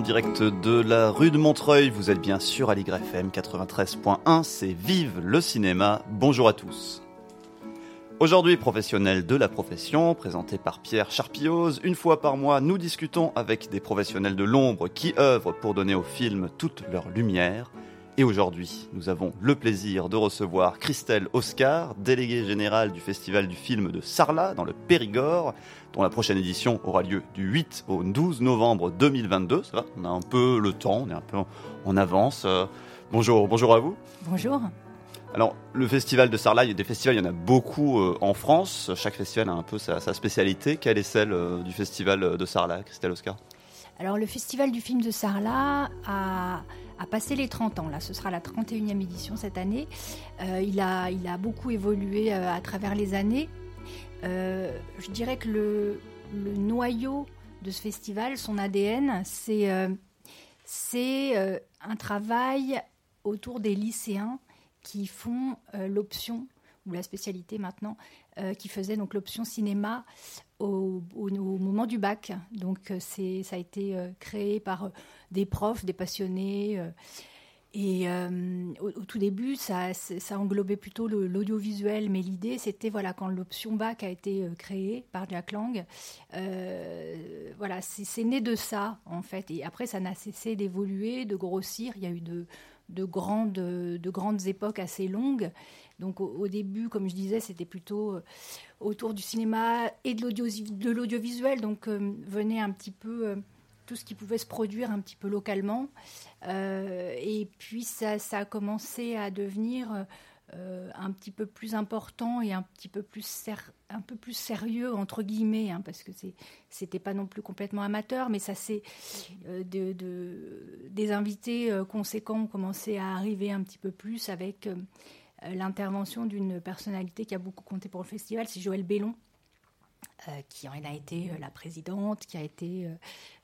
en direct de la rue de Montreuil. Vous êtes bien sûr à l'YFM 93.1, c'est Vive le cinéma. Bonjour à tous. Aujourd'hui, professionnel de la profession, présenté par Pierre Charpioz, une fois par mois, nous discutons avec des professionnels de l'ombre qui œuvrent pour donner au film toute leur lumière. Et aujourd'hui, nous avons le plaisir de recevoir Christelle Oscar, déléguée générale du Festival du film de Sarlat dans le Périgord, dont la prochaine édition aura lieu du 8 au 12 novembre 2022. Ça va, on a un peu le temps, on est un peu en avance. Euh, bonjour, bonjour à vous. Bonjour. Alors, le festival de Sarlat, il y a des festivals, il y en a beaucoup euh, en France. Chaque festival a un peu sa, spécialité. Quelle est celle euh, du festival de Sarlat, Christelle Oscar? Alors, le festival du film de Sarlat a, passé les 30 ans. Là, ce sera la 31e édition cette année. il, a, il a beaucoup évolué à travers les années. Euh, je dirais que le, noyau de ce festival, son ADN, c'est euh, euh, un travail autour des lycéens qui font l'option, ou la spécialité maintenant, qui faisait donc l'option cinéma au, moment du bac. Donc ça a été créé par des profs, des passionnés. Et euh, au, tout début, ça, englobait plutôt l'audiovisuel, mais l'idée, c'était voilà, quand l'option bac a été euh, créée par Jack Lang, euh, voilà, c'est né de ça en fait. Et après, ça n'a cessé d'évoluer, de grossir. Il y a eu de, de, grandes, de grandes époques assez longues. Donc au, début, comme je disais, c'était plutôt autour du cinéma et de l'audiovisuel. Donc venait un petit peu tout ce qui pouvait se produire un petit peu localement. Euh, et puis ça, a commencé à devenir euh, un petit peu plus important et un petit peu plus, un peu plus sérieux, entre guillemets, hein, parce que c'était pas non plus complètement amateur, mais ça c'est euh, de, des invités conséquents ont commencé à arriver un petit peu plus avec l'intervention d'une personnalité qui a beaucoup compté pour le festival, c'est Joël Bellon qui en a été euh, la présidente, qui a été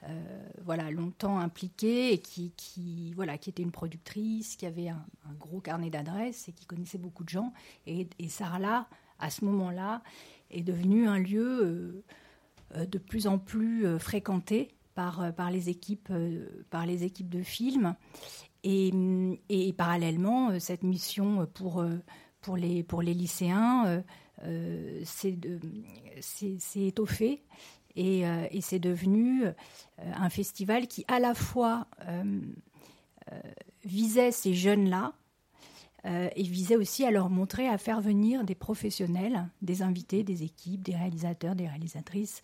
euh, voilà longtemps impliquée qui, voilà qui était une productrice, qui avait un, gros carnet d'adresses et qui connaissait beaucoup de gens. Et, et Sarla, à ce moment-là, est devenu un lieu de plus en plus fréquenté par, par, les équipes, par les équipes de films. Et, parallèlement, cette mission pour, pour, les, pour les lycéens euh, c'est étoffé et, euh, c'est devenu euh, un festival qui à la fois visait ces jeunes-là, et visait aussi à leur montrer, à faire venir des professionnels, des invités, des équipes, des réalisateurs, des réalisatrices,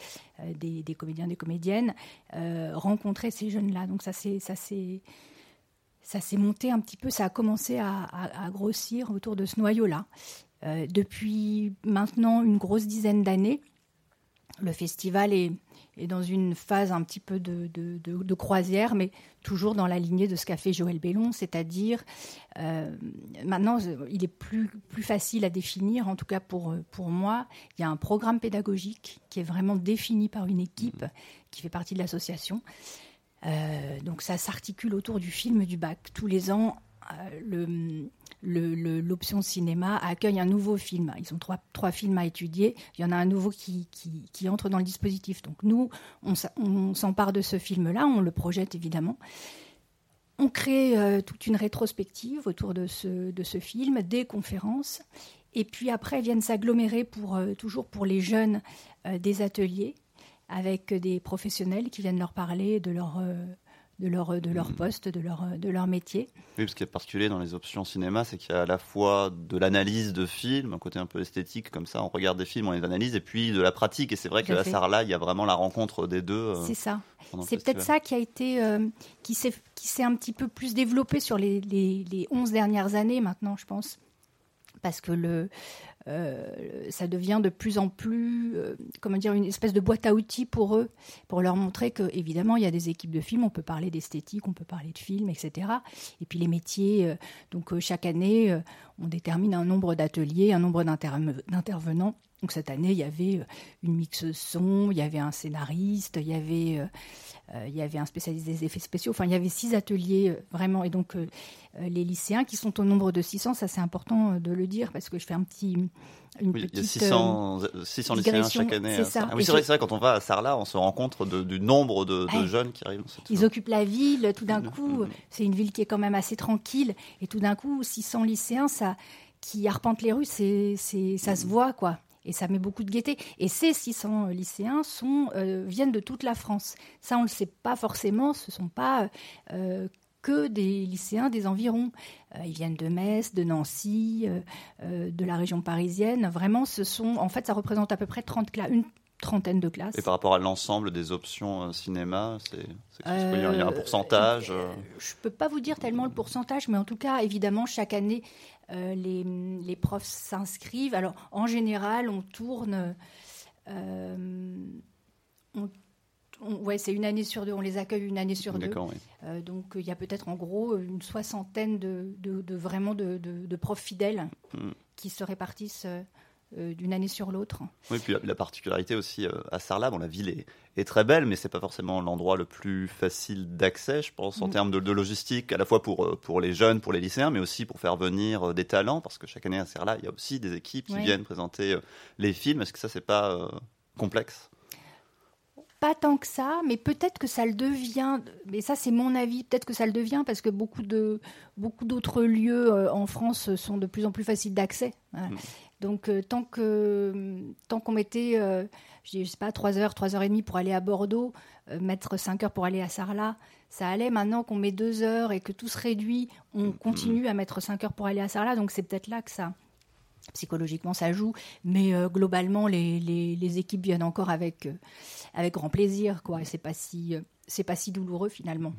des, comédiens, des comédiennes, rencontrer ces jeunes-là. Donc ça s'est monté un petit peu, ça a commencé à grossir autour de ce noyau-là. Euh, depuis maintenant une grosse dizaine d'années, le festival est, dans une phase un petit peu de, croisière, mais toujours dans la lignée de ce qu'a fait Joël Bellon, c'est-à-dire euh, maintenant il est plus, facile à définir, en tout cas pour, pour moi, il y a un programme pédagogique qui est vraiment défini par une équipe qui fait partie de l'association. Euh, donc ça s'articule autour du film du bac. Tous les ans, l'option cinéma accueille un nouveau film. Ils ont trois, films à étudier. Il y en a un nouveau qui, entre dans le dispositif. Donc nous, on, s'empare de ce film-là, on le projette évidemment. On crée euh, toute une rétrospective autour de ce, de ce film, des conférences. Et puis après viennent s'agglomérer pour, euh, toujours pour les jeunes euh, des ateliers avec des professionnels qui viennent leur parler de leur de leur, de leur mm. poste, de leur, de leur métier. Oui, ce qui est particulier dans les options cinéma, c'est qu'il y a à la fois de l'analyse de films, un côté un peu esthétique comme ça, on regarde des films, on les analyse, et puis de la pratique. Et c'est vrai qu'à la Sarla, il y a vraiment la rencontre des deux. Euh, c'est ça. C'est peut-être ça qui a été, euh, qui s'est un petit peu plus développé sur les, les, les 11 dernières années maintenant, je pense parce que le, euh, ça devient de plus en plus, euh, comment dire, une espèce de boîte à outils pour eux, pour leur montrer que évidemment il y a des équipes de films, on peut parler d'esthétique, on peut parler de films, etc. Et puis les métiers, euh, donc chaque année, on détermine un nombre d'ateliers, un nombre d'intervenants Donc cette année, il y avait euh, une mixeuse son, il y avait un scénariste, il y avait, euh, euh, il y avait un spécialiste des effets spéciaux. Enfin, il y avait six ateliers vraiment. Et donc les lycéens qui sont au nombre de 600, ça c'est important de le dire parce que je fais un petit une petite, il y a 600, 600 lycéens chaque année. C'est ça. Ah oui, c'est vrai, vrai, quand on va à Sarlat, on se rend compte de, du nombre de, de jeunes qui arrivent. Ils occupent la ville, tout d'un mmh, coup, mmh, mmh. c'est une ville qui est quand même assez tranquille, et tout d'un coup, 600 lycéens, ça, qui arpentent les rues, c'est, ça se voit, quoi et ça met beaucoup de gaieté. Et ces 600 lycéens sont, euh, viennent de toute la France. Ça, on ne le sait pas forcément, ce ne sont pas euh, que des lycéens des environs. Euh, ils viennent de Metz, de Nancy, de la région parisienne. Vraiment, ce sont, en fait, ça représente à peu près 30 classes, une trentaine de classes. Et par rapport à l'ensemble des options cinéma, c'est, il y a un pourcentage Je ne peux pas vous dire tellement le pourcentage, mais en tout cas, évidemment, chaque année, euh, les, profs s'inscrivent. Alors, en général, on tourne. Euh, ouais, c'est une année sur deux. On les accueille une année sur deux. Euh, donc, il y a peut-être en gros une soixantaine de, vraiment de, profs fidèles hmm. qui se répartissent d'une année sur l'autre. Oui, puis la, particularité aussi euh, à Sarlat, bon, la ville est, très belle, mais c'est pas forcément l'endroit le plus facile d'accès, je pense, en mm. termes de, logistique, à la fois pour, euh, pour les jeunes, pour les lycéens, mais aussi pour faire venir des talents, parce que chaque année à Sarlat, il y a aussi des équipes qui viennent présenter les films. Est-ce que ça, c'est pas complexe? Pas tant que ça, mais peut-être que ça le devient. Mais ça, c'est mon avis. Peut-être que ça le devient parce que beaucoup de beaucoup d'autres lieux en France sont de plus en plus faciles d'accès. Mm. Donc euh, tant que tant qu'on mettait, euh, je sais pas, 3 heures, 3 heures et demie pour aller à Bordeaux, euh, mettre 5 heures pour aller à Sarlat, ça allait. Maintenant qu'on met 2 heures et que tout se réduit, on mm-hmm. continue à mettre 5 heures pour aller à Sarlat. Donc c'est peut-être là que ça, psychologiquement, ça joue. Mais globalement, les, les, équipes viennent encore avec, avec grand plaisir. Quoi. C'est pas si c'est pas si douloureux finalement.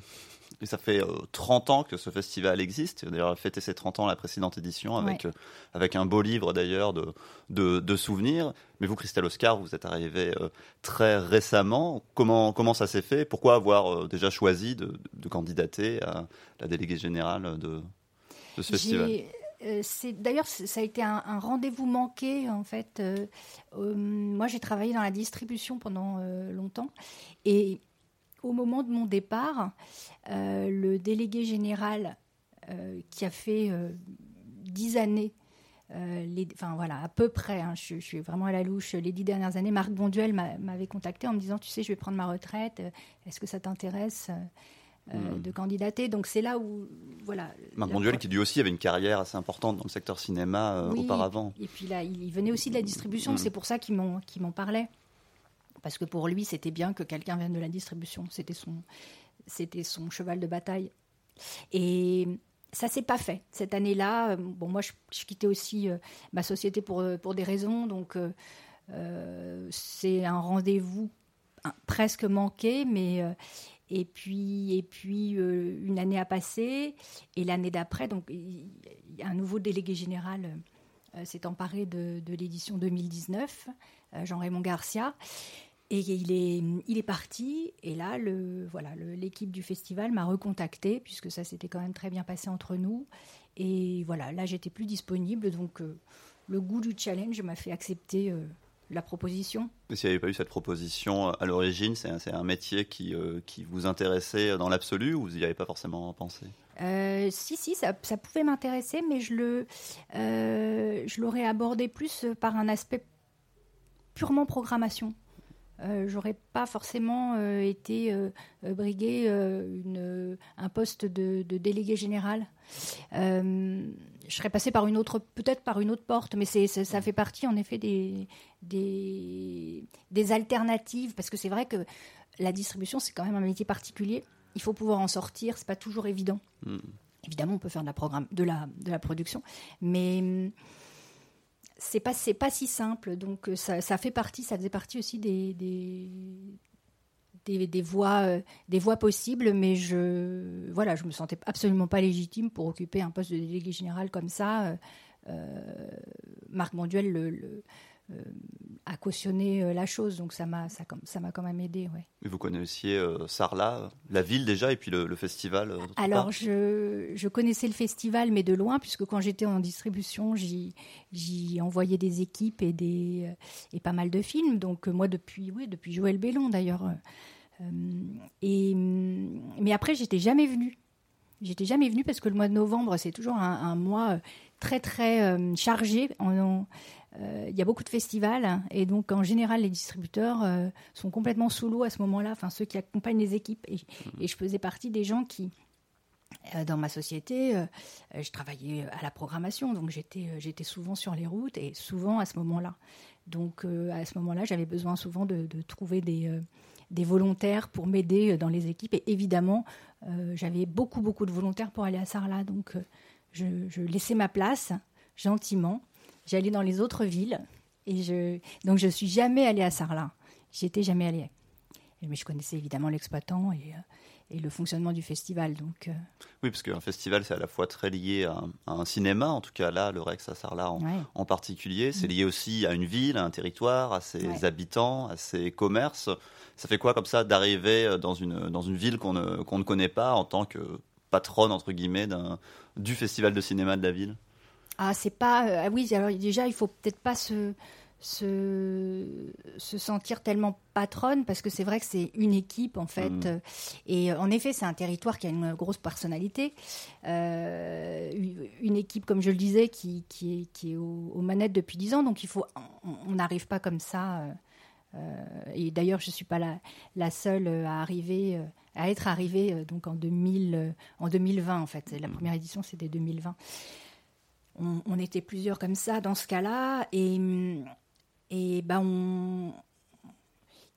Ça fait 30 euh, ans que ce festival existe. D'ailleurs, fêté ses 30 ans la précédente édition avec, euh, avec un beau livre d'ailleurs de, de, souvenirs. Mais vous, Christelle Oscar, vous êtes arrivée euh, très récemment. Comment, comment ça s'est fait? Pourquoi avoir déjà choisi de, de, candidater à la déléguée générale de, de ce festival? D'ailleurs, ça a été un, rendez-vous manqué en fait. moi, j'ai travaillé dans la distribution pendant longtemps et au moment de mon départ, euh, le délégué général euh, qui a fait euh, dix années, les, enfin voilà, à peu près, hein, je, suis vraiment à la louche, les dix dernières années, Marc Bonduel m'avait contacté en me disant, tu sais, je vais prendre ma retraite, est-ce que ça t'intéresse hmm. de candidater? Donc c'est là où voilà. Marc Bonduel qui lui aussi avait une carrière assez importante dans le secteur cinéma auparavant. Et puis là, il venait aussi de la distribution. Hmm. C'est pour ça qu'il m'en parlait parce que pour lui, c'était bien que quelqu'un vienne de la distribution. C'était son, c'était son cheval de bataille. Et ça s'est pas fait cette année-là. Bon, moi, je, quittais aussi euh, ma société pour, euh, pour des raisons, donc euh, c'est un rendez-vous presque manqué, mais et puis et puis une année a passé et l'année d'après, donc un nouveau délégué général s'est emparé de, de l'édition 2019, Jean-Raymond Garcia. Et il est, il est parti. Et là, le, voilà, l'équipe du festival m'a recontacté, puisque ça s'était quand même très bien passé entre nous. Et voilà, là, j'étais plus disponible. Donc, euh, le goût du challenge m'a fait accepter euh, la proposition. Mais s'il n'y avait pas eu cette proposition euh, à l'origine, c'est un, un, métier qui, qui vous intéressait dans l'absolu ou vous n'y avez pas forcément pensé? Si, si, ça, ça pouvait m'intéresser, mais je, le, je l'aurais abordé plus par un aspect purement programmation. Euh, j'aurais pas forcément euh, été euh, briguer une, un poste de, délégué général. je serais passée par une autre, peut-être par une autre porte, mais c'est, ça fait partie en effet des, des, des alternatives, parce que c'est vrai que la distribution, c'est quand même un métier particulier. Il faut pouvoir en sortir, c'est pas toujours évident. Hmm. Évidemment, on peut faire de la, programme, de la, de la production, mais c'est pas c'est pas si simple. Donc euh, ça, ça, fait partie, ça faisait partie aussi des des, des, voies euh, des voies possibles, mais je voilà, je me sentais absolument pas légitime pour occuper un poste de délégué général comme ça. Euh, Marc Monduel le, à cautionner la chose. Donc ça m'a ça, ça m'a quand même aidé. Ouais. Et vous connaissiez Sarlat, la ville déjà, et puis le, festival Alors je, je, connaissais le festival, mais de loin, puisque quand j'étais en distribution, j'y envoyais des équipes et, des, et pas mal de films. Donc moi, depuis, oui, depuis Joël Bellon d'ailleurs. et, mais après, j'étais jamais venue. J'étais jamais venue parce que le mois de novembre, c'est toujours un, mois euh, très très euh, chargé. Euh, il y a beaucoup de festivals et donc en général les distributeurs sont complètement sous l'eau à ce moment-là, enfin ceux qui accompagnent les équipes. Et, et, je faisais partie des gens qui, dans ma société, je travaillais à la programmation, donc j'étais j'étais souvent sur les routes et souvent à ce moment-là. Donc à ce moment-là, j'avais besoin souvent de, de trouver des des volontaires pour m'aider dans les équipes. Et évidemment, euh, j'avais beaucoup, beaucoup de volontaires pour aller à Sarlat. Donc, euh, je, laissais ma place gentiment. J'allais dans les autres villes. Et je, donc, je suis jamais allée à Sarlat. J'y étais jamais allée. Mais je connaissais évidemment l'exploitant et, euh, et, le fonctionnement du festival. Donc, Oui, parce qu'un festival, c'est à la fois très lié à, un cinéma, en tout cas là, le Rex à Sarlat en, particulier. C'est mm. lié aussi à une ville, à un territoire, à ses habitants, à ses commerces. Ça fait quoi comme ça d'arriver euh, dans une, dans une ville qu'on ne, qu'on ne connaît pas en tant que patronne, entre guillemets, du festival de cinéma de la ville? Ah, c'est pas. Euh, ah oui, alors déjà, il faut peut-être pas se, se, se, sentir tellement patronne parce que c'est vrai que c'est une équipe en fait mmh. et en effet c'est un territoire qui a une grosse personnalité euh, une équipe comme je le disais qui, qui est, qui est aux, manettes depuis dix ans donc il faut on n'arrive pas comme ça euh, et d'ailleurs, je ne suis pas la, la, seule à arriver, euh, à être arrivée euh, donc en, 2000, en 2020 en fait. La première édition, c'était 2020. On, était plusieurs comme ça dans ce cas-là, et, et ben on,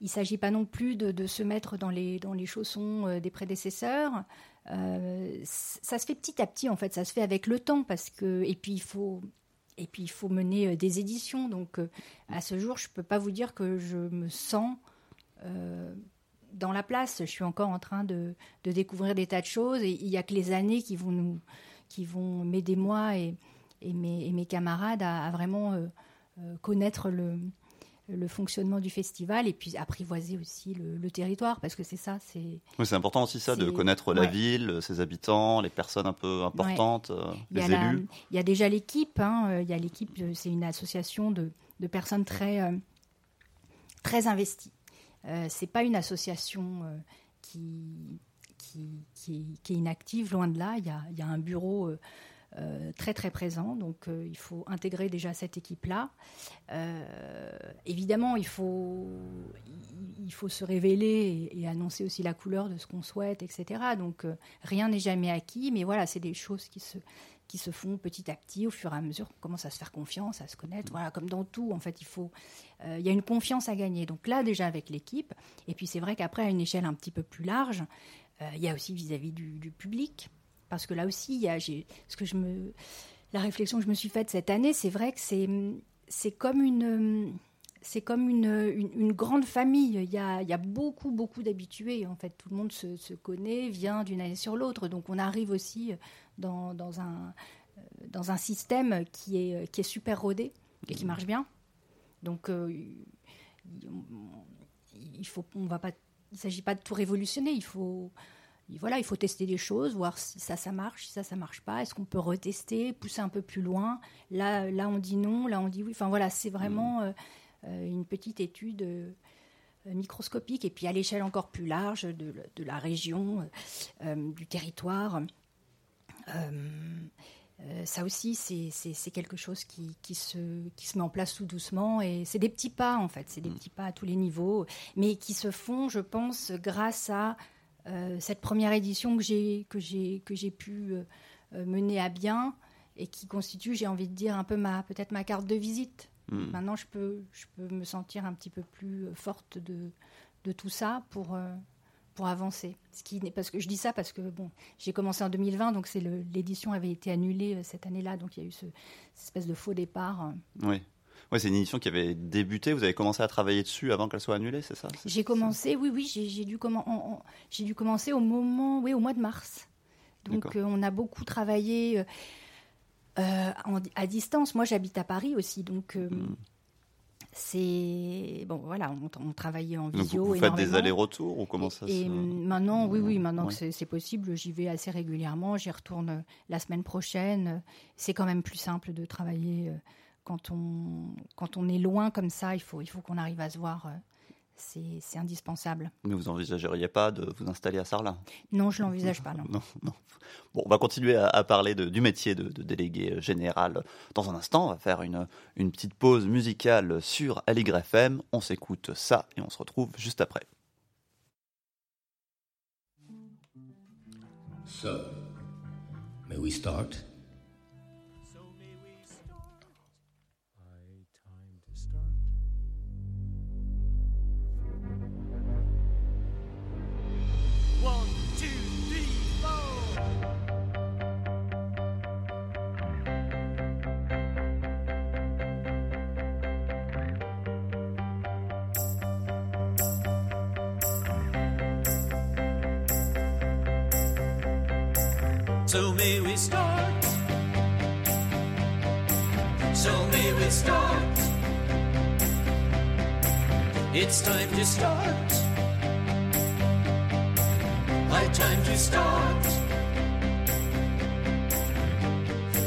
il ne s'agit pas non plus de, de, se mettre dans les, dans les chaussons des prédécesseurs. ça se fait petit à petit, en fait, ça se fait avec le temps, parce que, et puis il faut, et puis il faut mener euh, des éditions. Donc euh, à ce jour, je ne peux pas vous dire que je me sens euh, dans la place. Je suis encore en train de, découvrir des tas de choses il n'y a que les années qui vont nous qui vont m'aider moi et, et, mes, et, mes, camarades à, vraiment connaître le, le fonctionnement du festival et puis apprivoiser aussi le, territoire parce que c'est ça c'est oui, c'est important aussi ça de connaître la ville ses habitants les personnes un peu importantes euh, les élus. il y a déjà l'équipe hein, euh, il y a l'équipe euh, c'est une association de, de personnes très très investies. Euh, c'est pas une association qui, qui, qui, est inactive loin de là. Il y a, il y a un bureau euh, très très présent. Donc euh, il faut intégrer déjà cette équipe-là. Euh, évidemment, il faut, il faut se révéler et, annoncer aussi la couleur de ce qu'on souhaite, etc. Donc rien n'est jamais acquis, mais voilà, c'est des choses qui se, qui se font petit à petit au fur et à mesure qu'on commence à se faire confiance, à se connaître. Voilà, comme dans tout, en fait, il faut, il y a une confiance à gagner. Donc là, déjà avec l'équipe, et puis c'est vrai qu'après, à une échelle un petit peu plus large, il y a aussi vis-à-vis du, du, public. Parce que là aussi, il y a, ce que je me, la réflexion que je me suis faite cette année, c'est vrai que c'est, c'est comme une, c'est comme une, une, grande famille. Il y, a, il y a beaucoup, beaucoup d'habitués. En fait, tout le monde se, se connaît, vient d'une année sur l'autre. Donc, on arrive aussi dans, dans, un, dans un système qui est, qui est super rodé et qui marche bien. Donc, euh, il faut, on va pas, il s'agit pas de tout révolutionner. Il faut, voilà, il faut tester des choses, voir si ça, ça marche, si ça, ça marche pas. Est-ce qu'on peut retester, pousser un peu plus loin? Là, là, on dit non, là, on dit oui. Enfin, voilà, c'est vraiment euh, euh, une petite étude euh, microscopique et puis à l'échelle encore plus large de, la région, du territoire. ça aussi, c'est quelque chose qui, qui, se, qui se met en place tout doucement et c'est des petits pas en fait, c'est des mm. petits pas à tous les niveaux, mais qui se font, je pense, grâce à cette première édition que j'ai que j'ai que j'ai pu euh, euh, mener à bien et qui constitue, j'ai envie de dire, un peu ma peut-être ma carte de visite. Hmm. Maintenant, je peux je peux me sentir un petit peu plus forte de de tout ça pour pour avancer. Ce qui parce que je dis ça parce que bon, j'ai commencé en 2020, donc c'est l'édition avait été annulée cette année-là, donc il y a eu ce, cette espèce de faux départ. Oui. Ouais, c'est une édition qui avait débuté. Vous avez commencé à travailler dessus avant qu'elle soit annulée, c'est ça J'ai commencé, oui, oui, j'ai dû, dû, commencer au moment, oui, au mois de mars. Donc euh, on a beaucoup travaillé euh, euh, à distance. Moi, j'habite à Paris aussi, donc. Hmm. c'est bon voilà on, travaillait en visio Donc vous faites des allers-retours ou comment ça et maintenant oui oui maintenant que c'est possible j'y vais assez régulièrement j'y retourne la semaine prochaine c'est quand même plus simple de travailler quand on quand on est loin comme ça il faut il faut qu'on arrive à se voir euh, c'est indispensable. Mais vous envisageriez pas de vous installer à Sarlat? Non, je l'envisage pas, non. non, Bon, on va continuer à, parler du métier de, délégué général dans un instant. On va faire une, une petite pause musicale sur Aligre FM. On s'écoute ça et on se retrouve juste après. So, may we start? So may we start. So may we start. It's time to start. Time to start.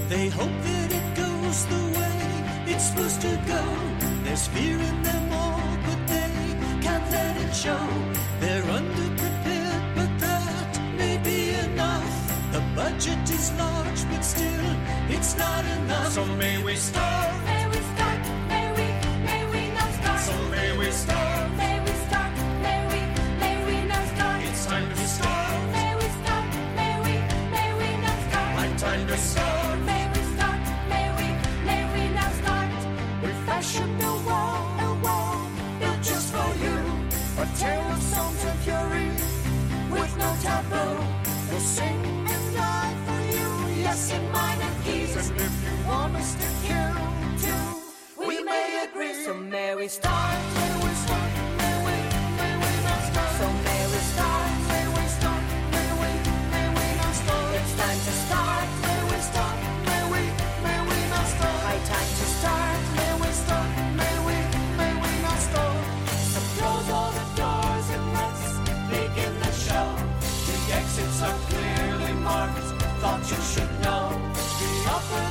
They hope that it goes the way it's supposed to go. There's fear in them all, but they can't let it show. They're underprepared, but that may be enough. The budget is large, but still, it's not enough. So. May we start. In minor keys. And if you want us to kill too, we may agree. So may we start,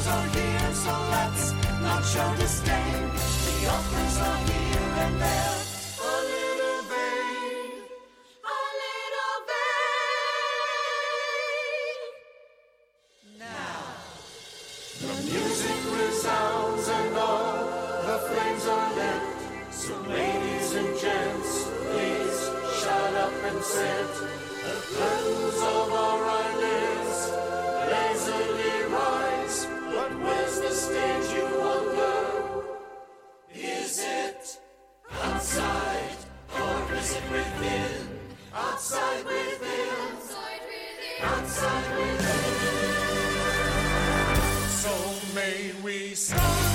are here, so let's not show disdain. The offers are here and there. A little vain, a little vain. Now, the music resounds and all the flames are lit. So, ladies and gents, please shut up and sit. The curtains of our it outside or is it within? Outside within. Outside within. So may we start.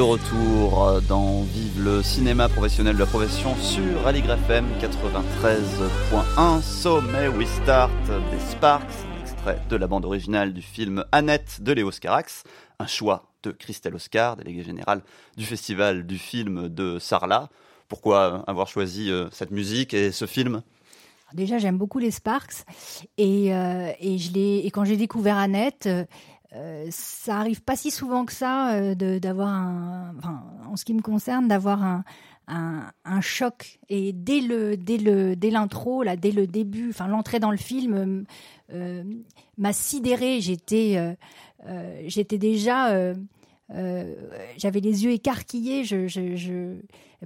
De retour dans Vive le cinéma professionnel de la profession sur Aligre FM 93.1. So may we start des Sparks, extrait de la bande originale du film Annette de Léo Scarax, un choix de Christelle Oscar, déléguée générale du festival du film de Sarlat. Pourquoi avoir choisi euh, cette musique et ce film? Déjà, j'aime beaucoup les Sparks et, euh, et quand j'ai découvert Annette, euh, ça arrive pas si souvent que ça euh, d'avoir un, enfin, en ce qui me concerne, d'avoir un, un, choc. Et dès le, dès le, dès l'intro, là, dès le début, enfin l'entrée dans le film euh, m'a sidérée. J'étais, euh, j'étais déjà, j'avais les yeux écarquillés. Je,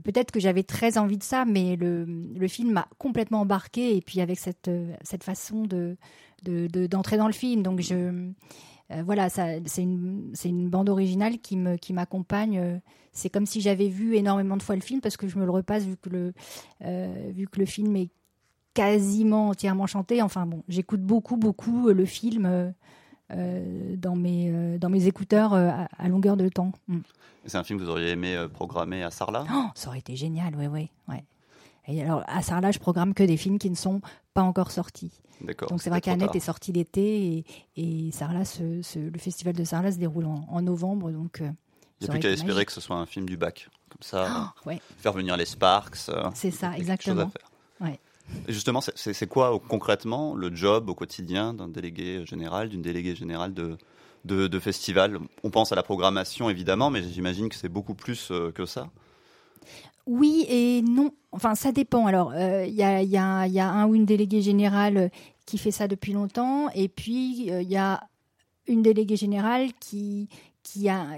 peut-être que j'avais très envie de ça, mais le, le film m'a complètement embarqué. Et puis avec cette, cette façon de, d'entrer de, dans le film, donc je voilà, c'est une, une, bande originale qui m'accompagne. Qui c'est comme si j'avais vu énormément de fois le film parce que je me le repasse vu que le, vu que le film est quasiment entièrement chanté. Enfin bon, j'écoute beaucoup, beaucoup le film euh, dans, mes, euh, dans mes écouteurs euh, à, longueur de temps. Mm. C'est un film que vous auriez aimé programmer à Sarlat? Oh, Ça aurait été génial, oui, oui. Ouais. Et alors, à Sarlat, je programme que des films qui ne sont pas encore sortis. Donc, c'est vrai qu'Annette est sortie l'été et, et Sarlat, le festival de Sarlat se déroule en, novembre. Donc, il n'y a plus qu'à espérer que ce soit un film du bac. Comme ça, oh, faire venir les Sparks. C'est ça, exactement. Ouais justement, c'est quoi concrètement le job au quotidien d'un délégué général, d'une déléguée générale de, de, festival? On pense à la programmation évidemment, mais j'imagine que c'est beaucoup plus euh, que ça. Oui et non. Enfin, ça dépend. Alors, euh, il y, a, un ou une déléguée générale qui fait ça depuis longtemps, et puis euh, il y a une déléguée générale qui,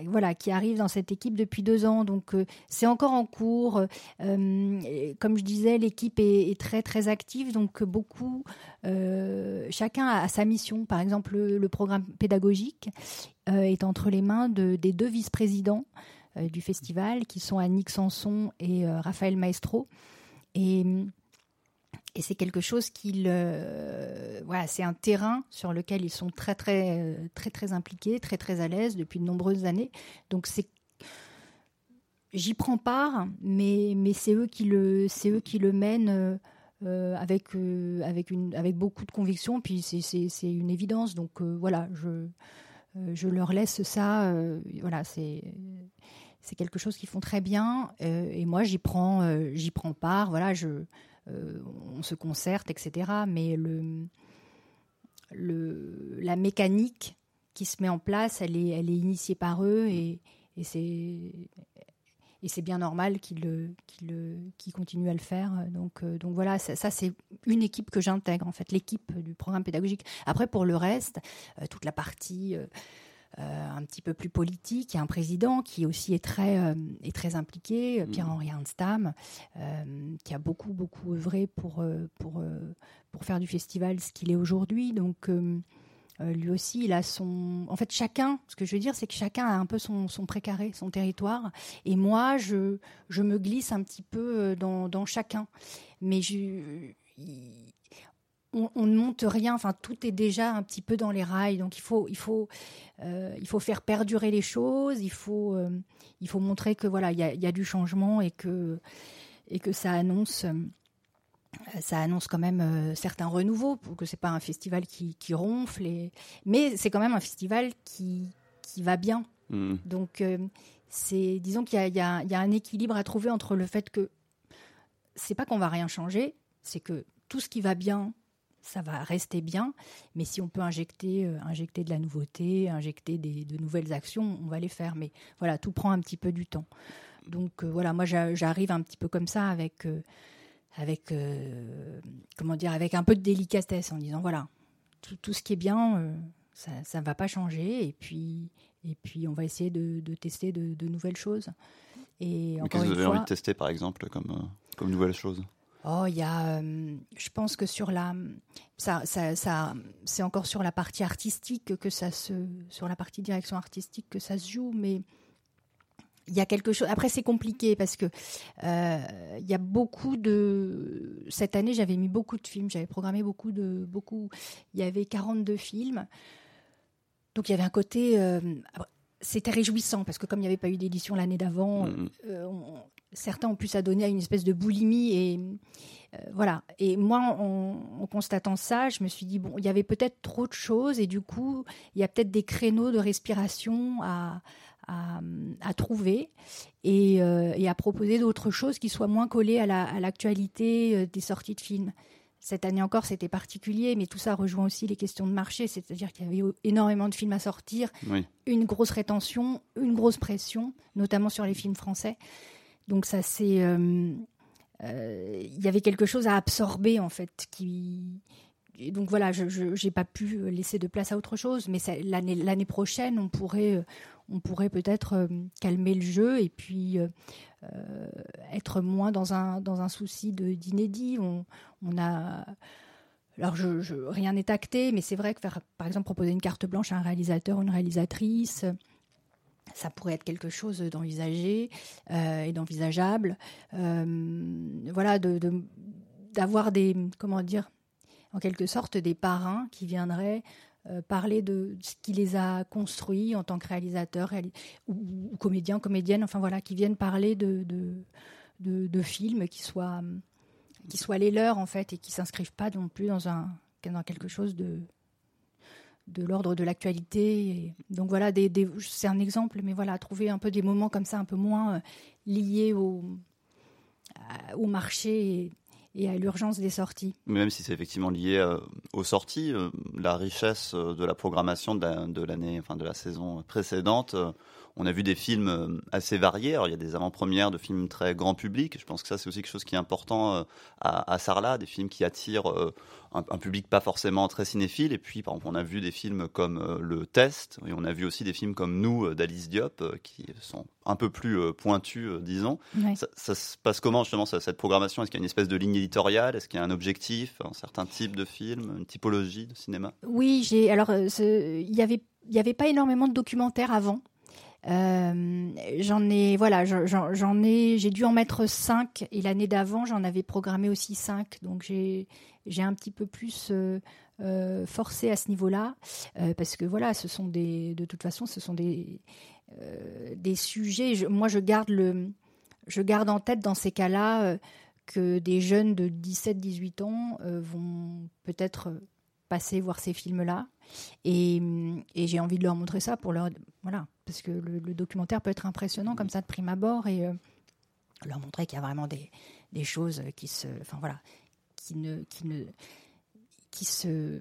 voilà, qui arrive dans cette équipe depuis deux ans. Donc euh, c'est encore en cours. Euh, comme je disais, l'équipe est, très très active. Donc beaucoup, euh, chacun a, sa mission. Par exemple, le, programme pédagogique est entre les mains de, des deux vice-présidents du festival, qui sont Annick Sanson et Raphaël Maestro. Et et c'est quelque chose qu'ils, euh, voilà, c'est un terrain sur lequel ils sont très très très très impliqués, très très à l'aise depuis de nombreuses années. Donc c'est, j'y prends part, mais mais c'est eux qui le, eux qui le mènent. Euh, avec euh, avec une avec beaucoup de conviction puis c'est c'est une évidence donc voilà je je leur laisse ça voilà c'est c'est quelque chose qu'ils font très bien et moi j'y prends j'y prends part voilà je euh, on se concerte, etc. Mais le, le, la mécanique qui se met en place, elle est, elle est initiée par eux et, c'est et c'est bien normal qu'ils qu continuent à le faire. Donc, euh, donc voilà, ça, ça c'est une équipe que j'intègre, en fait, l'équipe du programme pédagogique. Après, pour le reste, euh, toute la partie euh, un petit peu plus politique. Il y a un président qui aussi est très, euh, est très impliqué, euh, mm. Pierre-Henri Arnstam, qui a beaucoup, beaucoup œuvré pour, pour, pour faire du festival ce qu'il est aujourd'hui. Donc, lui aussi, il a son. En fait, chacun, ce que je veux dire, c'est que chacun a un peu son, son précaré, son territoire. Et moi, je, je me glisse un petit peu dans, dans chacun. Mais je, on, ne monte rien, enfin tout est déjà un petit peu dans les rails, donc il faut, il faut, euh, il faut faire perdurer les choses, il faut, euh, il faut montrer que voilà, il y a, du changement et que, et que ça annonce, euh, ça annonce quand même certains renouveaux, pour que c'est pas un festival qui, ronfle, mais c'est quand même un festival qui, qui va bien. Mmh. Donc c'est, disons qu'il y, y a, un équilibre à trouver entre le fait que c'est pas qu'on va rien changer, c'est que tout ce qui va bien ça va rester bien. Mais si on peut injecter, euh, injecter de la nouveauté, injecter des, de nouvelles actions, on va les faire. Mais voilà, tout prend un petit peu du temps. Donc euh, voilà, moi j'arrive un petit peu comme ça avec, euh, avec comment dire, avec un peu de délicatesse en disant voilà, tout, ce qui est bien, ça ne va pas changer. Et puis, et puis on va essayer de, tester de, nouvelles choses. Et qu'est-ce que vous avez envie de tester par exemple comme, comme nouvelles choses? Oh, il y a, euh, je pense que sur la, ça, ça, c'est encore sur la partie artistique que ça se, sur la partie direction artistique que ça se joue, mais il y a quelque chose. Après, c'est compliqué parce que euh, il y a beaucoup de. Cette année, j'avais mis beaucoup de films. J'avais programmé beaucoup de beaucoup. Il y avait 42 films. Donc il y avait un côté. Euh, c'était réjouissant parce que comme il n'y avait pas eu d'édition l'année d'avant, mm-hmm. euh, certains ont pu s'adonner à une espèce de boulimie et euh, voilà. Et moi, en, constatant ça, je me suis dit bon, il y avait peut-être trop de choses et du coup, il y a peut-être des créneaux de respiration à, à, trouver euh, et, à proposer d'autres choses qui soient moins collées à l'actualité des sorties de films. Cette année encore, c'était particulier, mais tout ça rejoint aussi les questions de marché, c'est-à-dire qu'il y avait énormément de films à sortir, une grosse rétention, une grosse pression, notamment sur les films français. Donc ça c'est, euh, euh, il y avait quelque chose à absorber en fait qui donc voilà, je n'ai pas pu laisser de place à autre chose, mais l'année prochaine, on pourrait, on pourrait peut-être calmer le jeu et puis euh, être moins dans un, dans un souci d'inédit. On, on, a alors, rien n'est acté, mais c'est vrai que faire, par exemple, proposer une carte blanche à un réalisateur ou une réalisatrice, ça pourrait être quelque chose d'envisagé et d'envisageable. voilà, de, d'avoir des, comment dire, en quelque sorte des parrains qui viendraient euh, parler de ce qui les a construits en tant que réalisateurs ou, comédiens, comédiennes, enfin voilà, qui viennent parler de, de, films qui soient, qui soient les leurs en fait et qui s'inscrivent pas non plus dans, un, dans quelque chose de, de l'ordre de l'actualité. Donc voilà, des, c'est un exemple, mais voilà, trouver un peu des moments comme ça, un peu moins euh, liés au, au marché et à l'urgence des sorties. Même si c'est effectivement lié euh, aux sorties, euh, la richesse euh, de la programmation de l'année, enfin de la saison précédente, on a vu des films assez variés. Il y a des avant-premières de films très grand public. Je pense que ça, c'est aussi quelque chose qui est important à, à Sarlat, des films qui attirent un, public pas forcément très cinéphile. Et puis, par exemple, on a vu des films comme Le Test, et on a vu aussi des films comme Nous d'Alice Diop, qui sont un peu plus pointus, disons. Ça, se passe comment justement cette programmation? Est-ce qu'il y a une espèce de ligne éditoriale? Est-ce qu'il y a un objectif, un certain type de film, une typologie de cinéma? Oui, j'ai alors il y avait n'y avait pas énormément de documentaires avant. j'en ai, voilà, j'en ai, j'ai dû en mettre cinq et l'année d'avant j'en avais programmé aussi cinq, donc j'ai j'ai un petit peu plus euh, euh, forcé à ce niveau-là, euh, parce que voilà, ce sont des, de toute façon, ce sont des, des sujets. moi, je garde le, je garde en tête dans ces cas-là que des jeunes de 17-18 ans vont peut-être passer voir ces films-là. Et, et j'ai envie de leur montrer ça pour leur. Voilà, parce que le, documentaire peut être impressionnant comme ça de prime abord et leur montrer qu'il y a vraiment des, des choses qui se. Enfin voilà, qui ne, qui ne, qui se,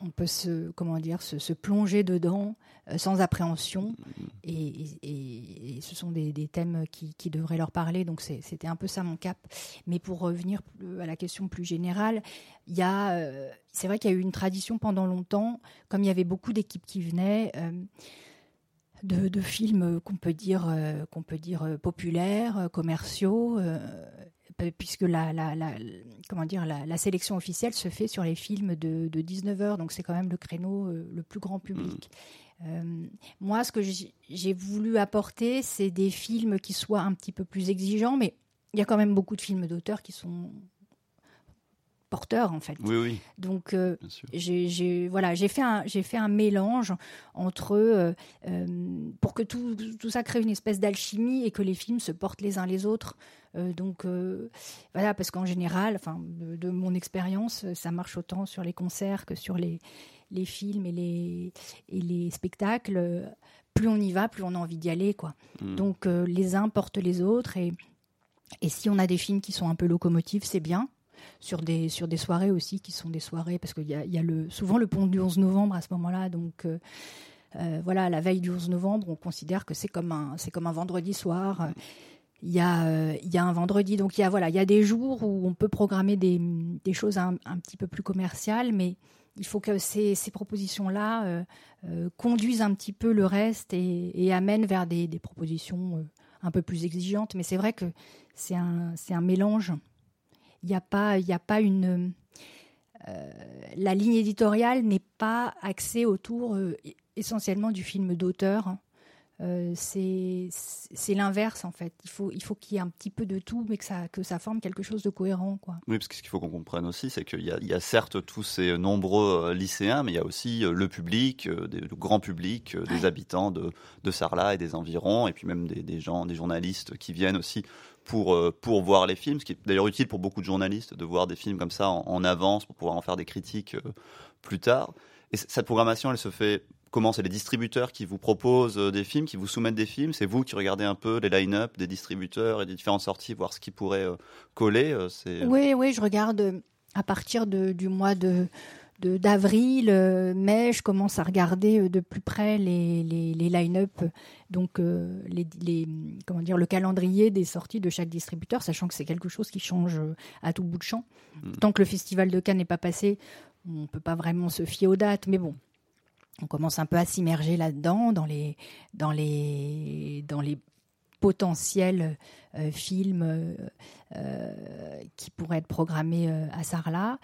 on peut se, comment dire, se, plonger dedans euh, sans appréhension. Et, et, ce sont des, des thèmes qui, qui, devraient leur parler. Donc c'était un peu ça mon cap. Mais pour revenir à la question plus générale, il y a, euh, c'est vrai qu'il y a eu une tradition pendant longtemps, comme il y avait beaucoup d'équipes qui venaient. Euh, de, de, films qu'on peut dire qu'on peut dire populaires, commerciaux, puisque la, comment dire, la, sélection officielle se fait sur les films de, 19h, donc c'est quand même le créneau euh, le plus grand public. Mm. Euh, moi, ce que j'ai voulu apporter, c'est des films qui soient un petit peu plus exigeants, mais il y a quand même beaucoup de films d'auteurs qui sont porteur en fait. Oui, oui. Donc euh, j'ai voilà, j'ai fait un j'ai fait un mélange entre euh, euh, pour que tout, tout, ça crée une espèce d'alchimie et que les films se portent les uns les autres. donc voilà, parce qu'en général, enfin de, mon expérience, ça marche autant sur les concerts que sur les les films et les et les spectacles. Plus on y va, plus on a envie d'y aller, quoi. Hmm. Donc les uns portent les autres et et si on a des films qui sont un peu locomotives, c'est bien sur des, sur des soirées aussi qui sont des soirées, parce qu'il y a, y a le, souvent le pont du 11 novembre à ce moment-là, donc euh, euh, voilà, la veille du 11 novembre, on considère que c'est comme un, c'est comme un vendredi soir. Il y, a, euh, il y a un vendredi, donc il y a, voilà, il y a des jours où on peut programmer des, des choses un, petit peu plus commerciales, mais il faut que ces, ces propositions-là conduisent un petit peu le reste et, et amènent vers des, des propositions un peu plus exigeantes. Mais c'est vrai que c'est un, c'est un mélange il n'y a pas, il a pas une. Euh, la ligne éditoriale n'est pas axée autour euh, essentiellement du film d'auteur. Hein. Euh, c'est l'inverse en fait. Il faut il faut qu'il y ait un petit peu de tout, mais que ça que ça forme quelque chose de cohérent quoi. Oui, parce que ce qu'il faut qu'on comprenne aussi, c'est qu'il y, y, a certes tous ces nombreux lycéens, mais il y a aussi le public, le grand public, des habitants de, de Sarlat et des environs, et puis même des, des gens, des journalistes qui viennent aussi pour, euh, pour voir les films, ce qui est d'ailleurs utile pour beaucoup de journalistes de voir des films comme ça en, avance pour pouvoir en faire des critiques euh, plus tard. Et cette programmation, elle se fait comment? C'est les distributeurs qui vous proposent euh, des films, qui vous soumettent des films? C'est vous qui regardez un peu les line-up des distributeurs et des différentes sorties, voir ce qui pourrait coller Oui, oui, je regarde à partir de, du mois de d'avril, euh, mai, je commence à regarder euh, de plus près les, les, les line-up, donc euh, les, les, comment dire, le calendrier des sorties de chaque distributeur, sachant que c'est quelque chose qui change à tout bout de champ. Mm. Tant que le festival de Cannes n'est pas passé, on ne peut pas vraiment se fier aux dates, mais bon, on commence un peu à s'immerger là-dedans, dans les, dans les, dans les potentiels films qui pourraient être programmés à Sarlat.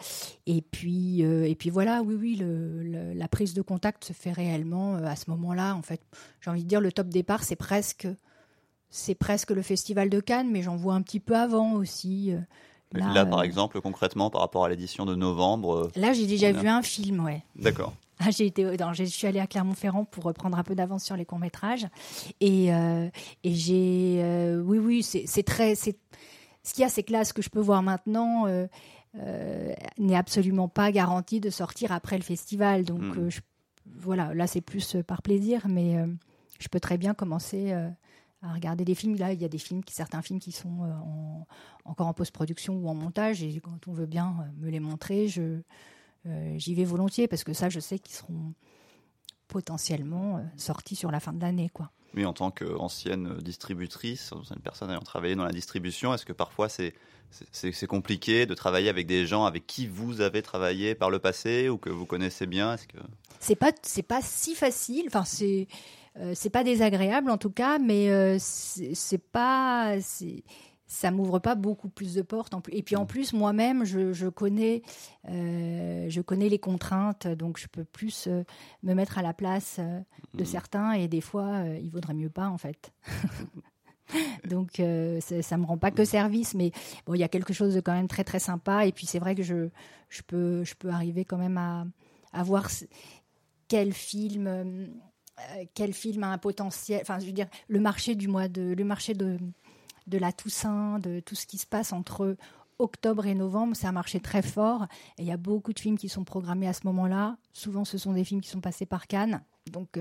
Et puis, et puis voilà, oui, oui, le, la prise de contact se fait réellement à ce moment-là. En fait, j'ai envie de dire, le top départ, c'est presque, c'est presque le festival de Cannes, mais j'en vois un petit peu avant aussi. Là, par exemple, concrètement, par rapport à l'édition de novembre. Là, j'ai déjà vu un film, ouais. D'accord. Ah, j'ai été, je suis allée à Clermont-Ferrand pour prendre un peu d'avance sur les courts métrages, et, euh, et j'ai, euh, oui, oui, c'est très, ce qu'il y a, c'est que là, ce que je peux voir maintenant euh, n'est absolument pas garanti de sortir après le festival, donc hmm. voilà, là, c'est plus par plaisir, mais je peux très bien commencer à regarder des films. Là, il y a des films, certains films qui sont encore en post-production ou en montage, et quand on veut bien me les montrer, je euh, j'y vais volontiers parce que ça, je sais qu'ils seront potentiellement euh, sortis sur la fin de l'année, quoi. Oui, en tant qu'ancienne distributrice, une personne ayant travaillé dans la distribution, est-ce que parfois c'est c'est compliqué de travailler avec des gens avec qui vous avez travaillé par le passé ou que vous connaissez bien? Est-ce que c'est pas c'est pas si facile. Enfin, c'est euh, c'est pas désagréable en tout cas, mais c'est pas ça m'ouvre pas beaucoup plus de portes. Et puis en mm. plus, moi-même, je, connais, euh, je connais les contraintes, donc je peux plus euh, me mettre à la place euh, de mm. certains. Et des fois, il vaudrait mieux pas, en fait. donc ça, me rend pas que service, mais bon, il y a quelque chose de quand même très très sympa. Et puis c'est vrai que je, je peux, je peux arriver quand même à, à voir quel film. quel film a un potentiel Enfin, je veux dire, le marché du mois de, le marché de, de la Toussaint, de tout ce qui se passe entre octobre et novembre, c'est un marché très fort. Et il y a beaucoup de films qui sont programmés à ce moment-là. Souvent, ce sont des films qui sont passés par Cannes. Donc,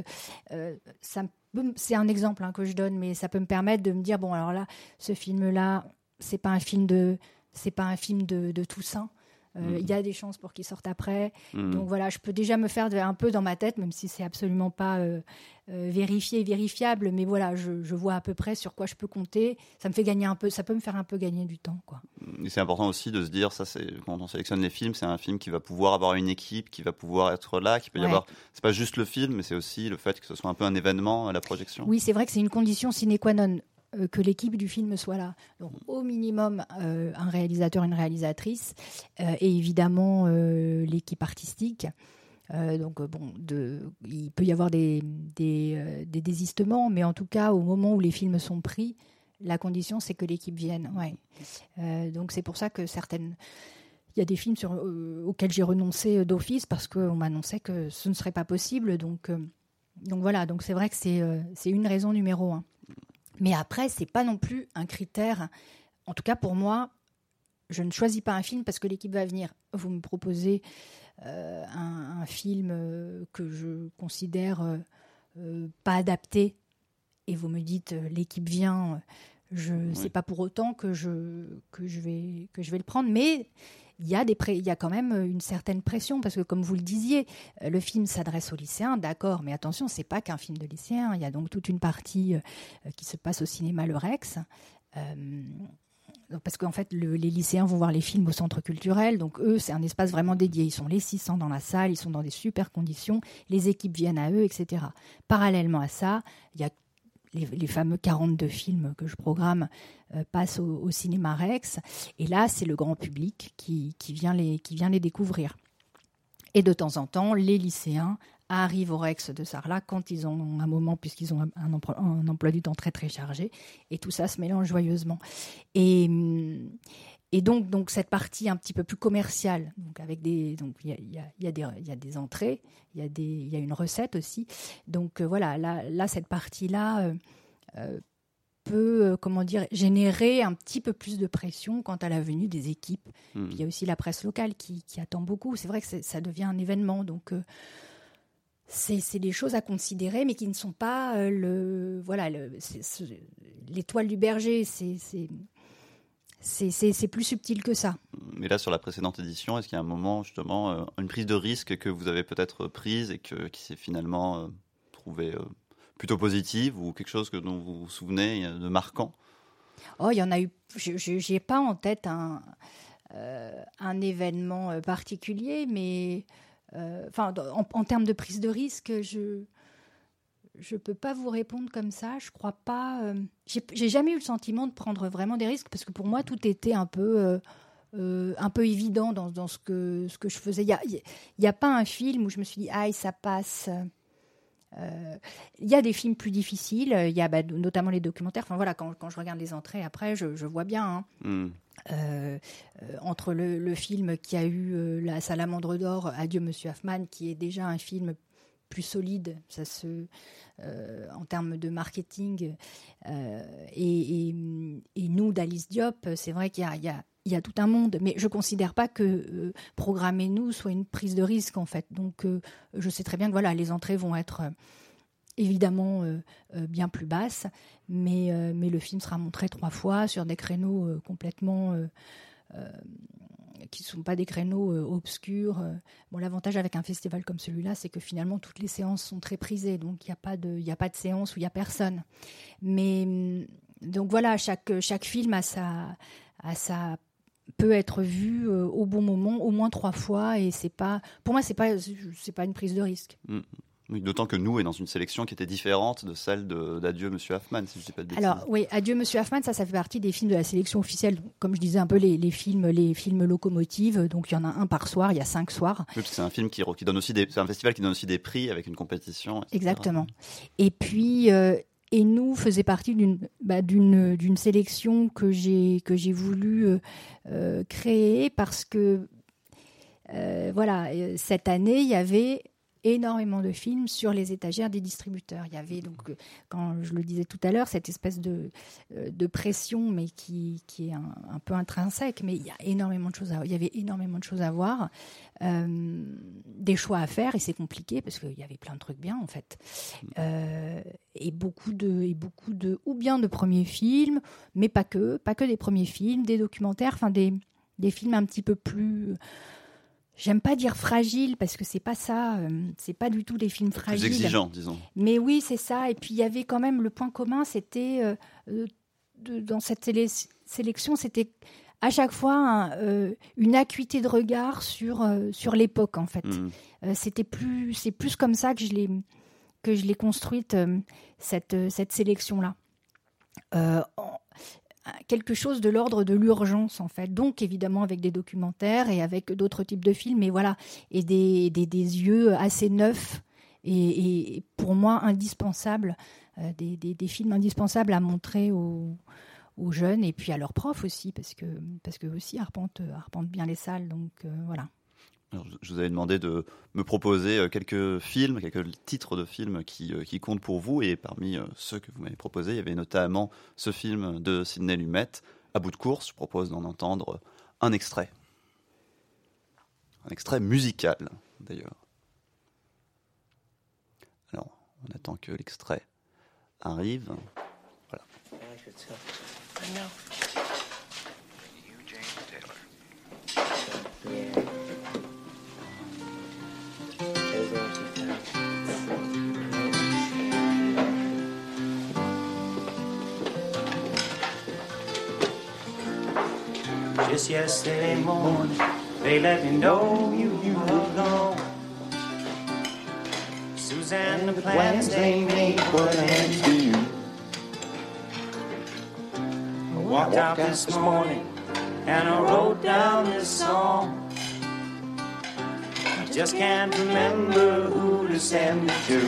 euh, c'est un exemple hein, que je donne, mais ça peut me permettre de me dire bon, alors là, ce film-là, c'est pas un film de, c'est pas un film de, de Toussaint. Euh, il y a des chances pour qu'il sorte après. Mm. Donc voilà, je peux déjà me faire un peu dans ma tête, même si c'est absolument pas euh, euh, vérifié et vérifiable, mais voilà, je, vois à peu près sur quoi je peux compter. Ça me fait gagner un peu, ça peut me faire un peu gagner du temps, quoi. c'est important aussi de se dire, ça, c'est quand on sélectionne les films, c'est un film qui va pouvoir avoir une équipe, qui va pouvoir être là, qui peut y avoir. C'est pas juste le film, mais c'est aussi le fait que ce soit un peu un événement à la projection. Oui, c'est vrai que c'est une condition sine qua non. Euh, que l'équipe du film soit là. Donc, au minimum, euh, un réalisateur, une réalisatrice, euh, et évidemment l'équipe artistique. donc, bon, il peut y avoir des, désistements, mais en tout cas, au moment où les films sont pris, la condition, c'est que l'équipe vienne. Ouais. donc, c'est pour ça que certaines. Il y a des films auxquels j'ai renoncé d'office parce qu'on m'annonçait que ce ne serait pas possible. Donc, donc voilà, donc c'est vrai que c'est une raison numéro un. Mais après, c'est pas non plus un critère. En tout cas, pour moi, je ne choisis pas un film parce que l'équipe va venir. Vous me proposez euh, un, film euh, que je considère euh, pas adapté et vous me dites l'équipe vient. Je ne sais pas pour autant que je que je vais que je vais le prendre, mais il y, a des il y a quand même une certaine pression parce que, comme vous le disiez, euh, le film s'adresse aux lycéens, d'accord, mais attention, c'est pas qu'un film de lycéens. Il y a donc toute une partie euh, qui se passe au cinéma Le Rex. Euh, parce qu'en fait, les lycéens vont voir les films au centre culturel, donc eux, c'est un espace vraiment dédié. Ils sont les 600 dans la salle, ils sont dans des super conditions, les équipes viennent à eux, etc. Parallèlement à ça, il y a les, fameux 42 films que je programme euh, passent au, cinéma Rex. Et là, c'est le grand public qui, vient les, qui vient les découvrir. Et de temps en temps, les lycéens arrivent au Rex de Sarlat quand ils ont un moment, puisqu'ils ont un emploi, un emploi, du temps très très chargé, et tout ça se mélange joyeusement. Et, et donc, donc cette partie un petit peu plus commerciale, donc avec des, donc il y a, y, a, y, a des, y a des entrées, il y a des, il y a une recette aussi. Donc euh, voilà, là, là cette partie-là euh, euh, peut, comment dire, générer un petit peu plus de pression quant à la venue des équipes. Hmm. il y a aussi la presse locale qui, qui attend beaucoup. C'est vrai que ça devient un événement, donc c'est des choses à considérer, mais qui ne sont pas le voilà l'étoile du berger. C'est c'est plus subtil que ça. Mais là, sur la précédente édition, est-ce qu'il y a un moment, justement, euh, une prise de risque que vous avez peut-être prise et que, qui s'est finalement euh, trouvée euh, plutôt positive ou quelque chose que dont vous vous souvenez de marquant? Oh, il y en a eu. Je n'ai pas en tête un, un événement particulier, mais enfin, en, en, termes de prise de risque, je je peux pas vous répondre comme ça. Je crois pas. euh, j'ai jamais eu le sentiment de prendre vraiment des risques parce que pour moi tout était un peu euh, euh, un peu évident dans, dans ce que ce que je faisais. Il y a, y a pas un film où je me suis dit aïe ça passe. Euh, Il y a des films plus difficiles. Il y a bah, notamment les documentaires. Enfin voilà, quand, quand je regarde les entrées après, je, je vois bien. hein. Hmm. Euh, euh, entre le, le film qui a eu euh, la Salamandre d'or, Adieu Monsieur Hoffman, qui est déjà un film plus solide, ça se, euh, en termes de marketing, euh, et, nous d'Alice Diop, c'est vrai qu'il y a, il tout un monde, mais je considère pas que euh, programmer nous soit une prise de risque en fait. Donc je sais très bien que voilà, les entrées vont être évidemment bien plus basses, mais, mais le film sera montré trois fois sur des créneaux complètement qui ne sont pas des créneaux euh, obscurs. euh. Bon, l'avantage avec un festival comme celui-là, c'est que finalement toutes les séances sont très prisées, donc il n'y a pas de, a pas de séance où il y a personne. Mais hum, donc voilà, chaque chaque film a sa, a sa peut être vu euh, au bon moment, au moins trois fois, et pas, pour moi, c'est pas, pas une prise de risque. Oui, D'autant que nous est dans une sélection qui était différente de celle de- d'Adieu Monsieur Hoffman, si je dis pas de bêtises. Alors oui, Adieu Monsieur Hoffman, ça, ça fait partie des films de la sélection officielle. Comme je disais un peu les, les films, les films locomotives. Donc il y en a un par soir, il y a cinq soirs. Oui, c'est un film qui, qui donne aussi des, c'est un festival qui donne aussi des prix avec une compétition. etc. Exactement. Et puis, euh, et nous faisait partie d'une bah, d'une d'une sélection que j'ai que j'ai voulu euh, euh, créer parce que euh, voilà, cette année il y avait énormément de films sur les étagères des distributeurs. Il y avait donc, euh, quand je le disais tout à l'heure, cette espèce de, euh, de pression, mais qui, qui est un, peu intrinsèque. Mais il y a énormément de choses à, il y avait énormément de choses à voir, euh, des choix à faire, et c'est compliqué parce qu'il y avait plein de trucs bien en fait, et beaucoup de, et beaucoup de, ou bien de premiers films, mais pas que, pas que des premiers films, des documentaires, enfin des, des films un petit peu plus J'aime pas dire fragile parce que c'est pas ça, euh, c'est pas du tout des films Plus fragiles. exigeant, disons. Mais oui, c'est ça. Et puis il y avait quand même le point commun, c'était euh, euh, dans cette sélec- sélection, c'était à chaque fois un, euh, une acuité de regard sur sur l'époque en fait. Hmm. C'était plus, c'est plus comme ça que je l'ai que je l'ai construite cette cette sélection là. Quelque chose de l'ordre de l'urgence en fait. Donc évidemment avec des documentaires et avec d'autres types de films, mais voilà et des des, yeux assez neufs et, pour moi indispensables, euh, des, des, films indispensables à montrer aux aux jeunes et puis à leurs profs aussi parce que parce que aussi arpentent arpentent bien les salles donc euh, voilà. Alors, je- vous avais demandé de me proposer euh, quelques films, quelques titres de films qui, euh, qui comptent pour vous. Et parmi euh, ceux que vous m'avez proposés, il y avait notamment ce film de Sidney Lumet, À bout de course. Je propose d'en entendre un extrait. Un extrait musical, d'ailleurs. Alors, on attend que l'extrait arrive. You, James Just yesterday morning, they let me know you were gone. Suzanne, the plans they made were empty. I walked out this morning and I wrote down this song. I just can't remember who to send it to.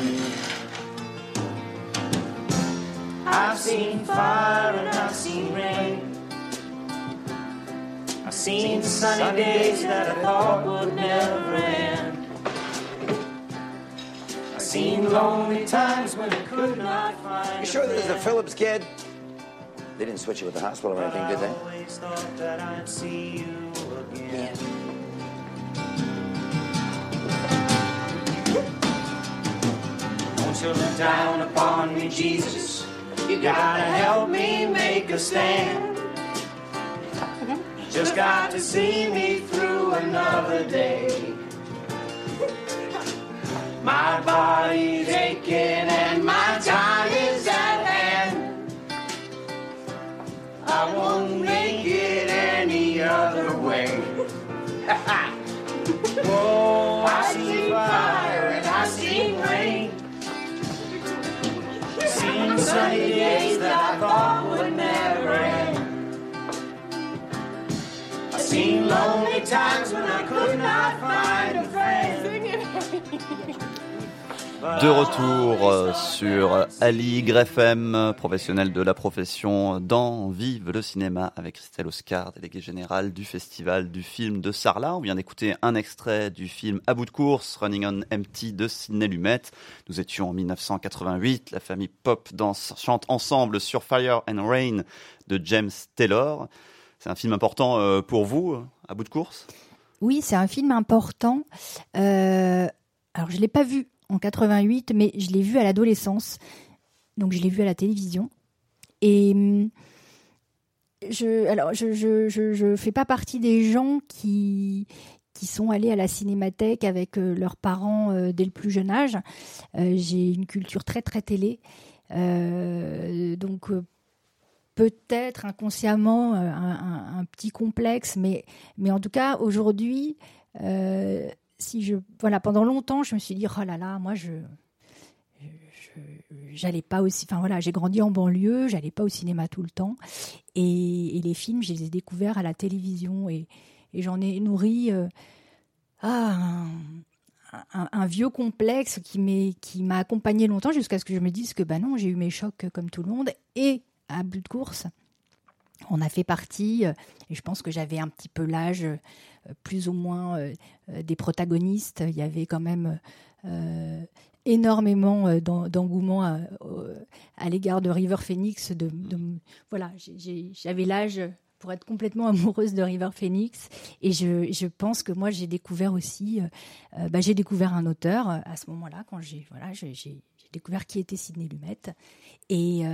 I've seen fire and I've seen rain. I've seen sunny days that I thought would never end. I've seen lonely times when I could not find You sure this is a. Phillips kid? They didn't switch you with the hospital or anything, did I they? always thought that I'd see you again. Don't you look down upon me, Jesus. You gotta help me make a stand. Just got to see me through another day. My body's aching and my time is at hand. I won't make it any other way. Whoa, oh, I see fire and I see rain. Seen sunny days that I thought would never end. De retour euh, sur Ali Greffem, professionnel de la profession dans Vive le cinéma avec Christelle Oscar, déléguée générale du festival du film de Sarlat. On vient d'écouter un extrait du film À bout de course, Running on Empty de Sidney Lumet. Nous étions en 1988, la famille pop danse, chante ensemble sur Fire and Rain de James Taylor. C'est un film important euh, pour vous, euh, À bout de course? Oui, c'est un film important. Euh, alors, je l'ai pas vu en 88, mais je l'ai vu à l'adolescence. Donc, je l'ai vu à la télévision. Et hum, je, alors, je, je, je, je fais pas partie des gens qui qui sont allés à la cinémathèque avec leurs parents dès le plus jeune âge. J'ai une culture très très télé, donc peut-être inconsciemment euh, un, petit complexe, mais mais en tout cas aujourd'hui, euh, si je voilà pendant longtemps, je me suis dit oh là là, moi je j'allais pas aussi enfin voilà j'ai grandi en banlieue j'allais pas au cinéma tout le temps et, et les films je les ai découverts à la télévision et, j'en ai nourri euh, ah, un, un- vieux complexe qui m'a accompagné longtemps jusqu'à ce que je me dise que bah non j'ai eu mes chocs comme tout le monde et à bout de course on a fait partie euh, et je pense que j'avais un petit peu l'âge euh, plus ou moins euh, des protagonistes il y avait quand même énormément d'en- d'engouement à, l'égard de River Phoenix. Voilà, j'avais l'âge pour être complètement amoureuse de River Phoenix. Et je, pense que moi, j'ai découvert aussi, bah, j'ai découvert un auteur à ce moment-là, quand j'ai voilà, découvert qui était Sidney Lumet. Et,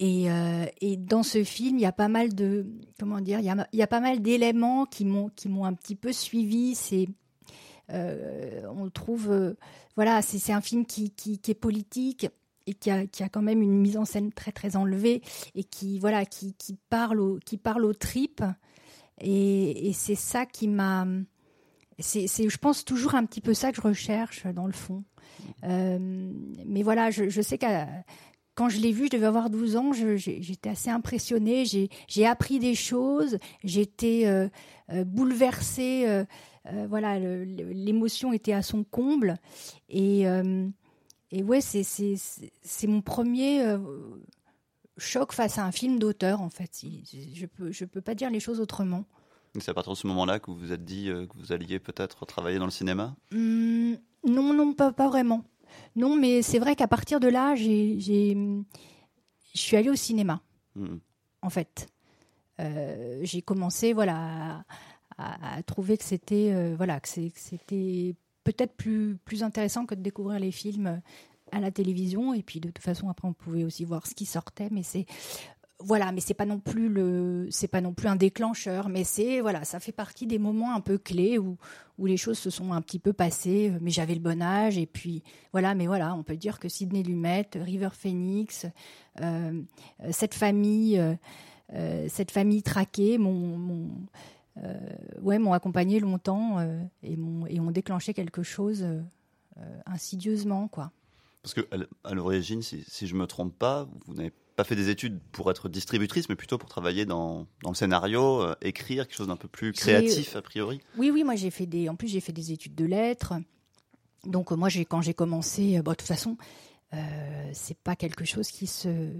et, euh, et dans ce film, il y a pas mal de comment dire, il y a, pas mal d'éléments qui m'ont qui m'ont un petit peu suivi. C'est euh, on trouve, euh, voilà, c'est un film qui, qui, est politique et qui a, qui a quand même une mise en scène très très enlevée et qui voilà qui, qui parle au, qui parle aux tripes et, c'est ça qui m'a c'est je pense toujours un petit peu ça que je recherche dans le fond mais voilà je, je sais qu'à quand je l'ai vu, je devais avoir 12 ans, j'étais assez impressionnée, j'ai appris des choses, j'étais euh, euh, bouleversée, euh, voilà, l'émotion était à son comble. Et, et ouais, c'est- c'est c'est- c'est mon premier choc face à un film d'auteur, en fait. Je peux, je peux pas dire les choses autrement. C'est à partir de ce moment-là que vous vous êtes dit que vous alliez peut-être travailler dans le cinéma? Hum, non, non, pas, pas vraiment. Non, mais c'est vrai qu'à partir de là, j'ai, j'ai- je suis allée au cinéma. Hmm. en fait. Euh, j'ai commencé voilà à, trouver que c'était euh, voilà que c'était peut-être plus plus intéressant que de découvrir les films à la télévision et puis de toute façon après on pouvait aussi voir ce qui sortait mais c'est voilà mais c'est pas non plus le c'est pas non plus un déclencheur mais c'est voilà ça fait partie des moments un peu clés où où les choses se sont un petit peu passées mais j'avais le bon âge et puis voilà mais voilà on peut dire que Sidney Lumet River Phoenix euh, euh, cette famille euh, euh, cette famille traquée euh, ouais, m'ont accompagné longtemps euh, et, m'ont, et ont déclenché quelque chose euh, euh, insidieusement. Quoi. Parce que à l'origine, si, si je me trompe pas, vous n'avez pas fait des études pour être distributrice, mais plutôt pour travailler dans, dans le scénario, euh, écrire quelque chose d'un peu plus créatif a priori. Oui, oui, moi j'ai fait des. En plus, j'ai fait des études de lettres. Donc, moi, j'ai, quand j'ai commencé, euh, bon, de toute façon, euh, c'est pas quelque chose qui se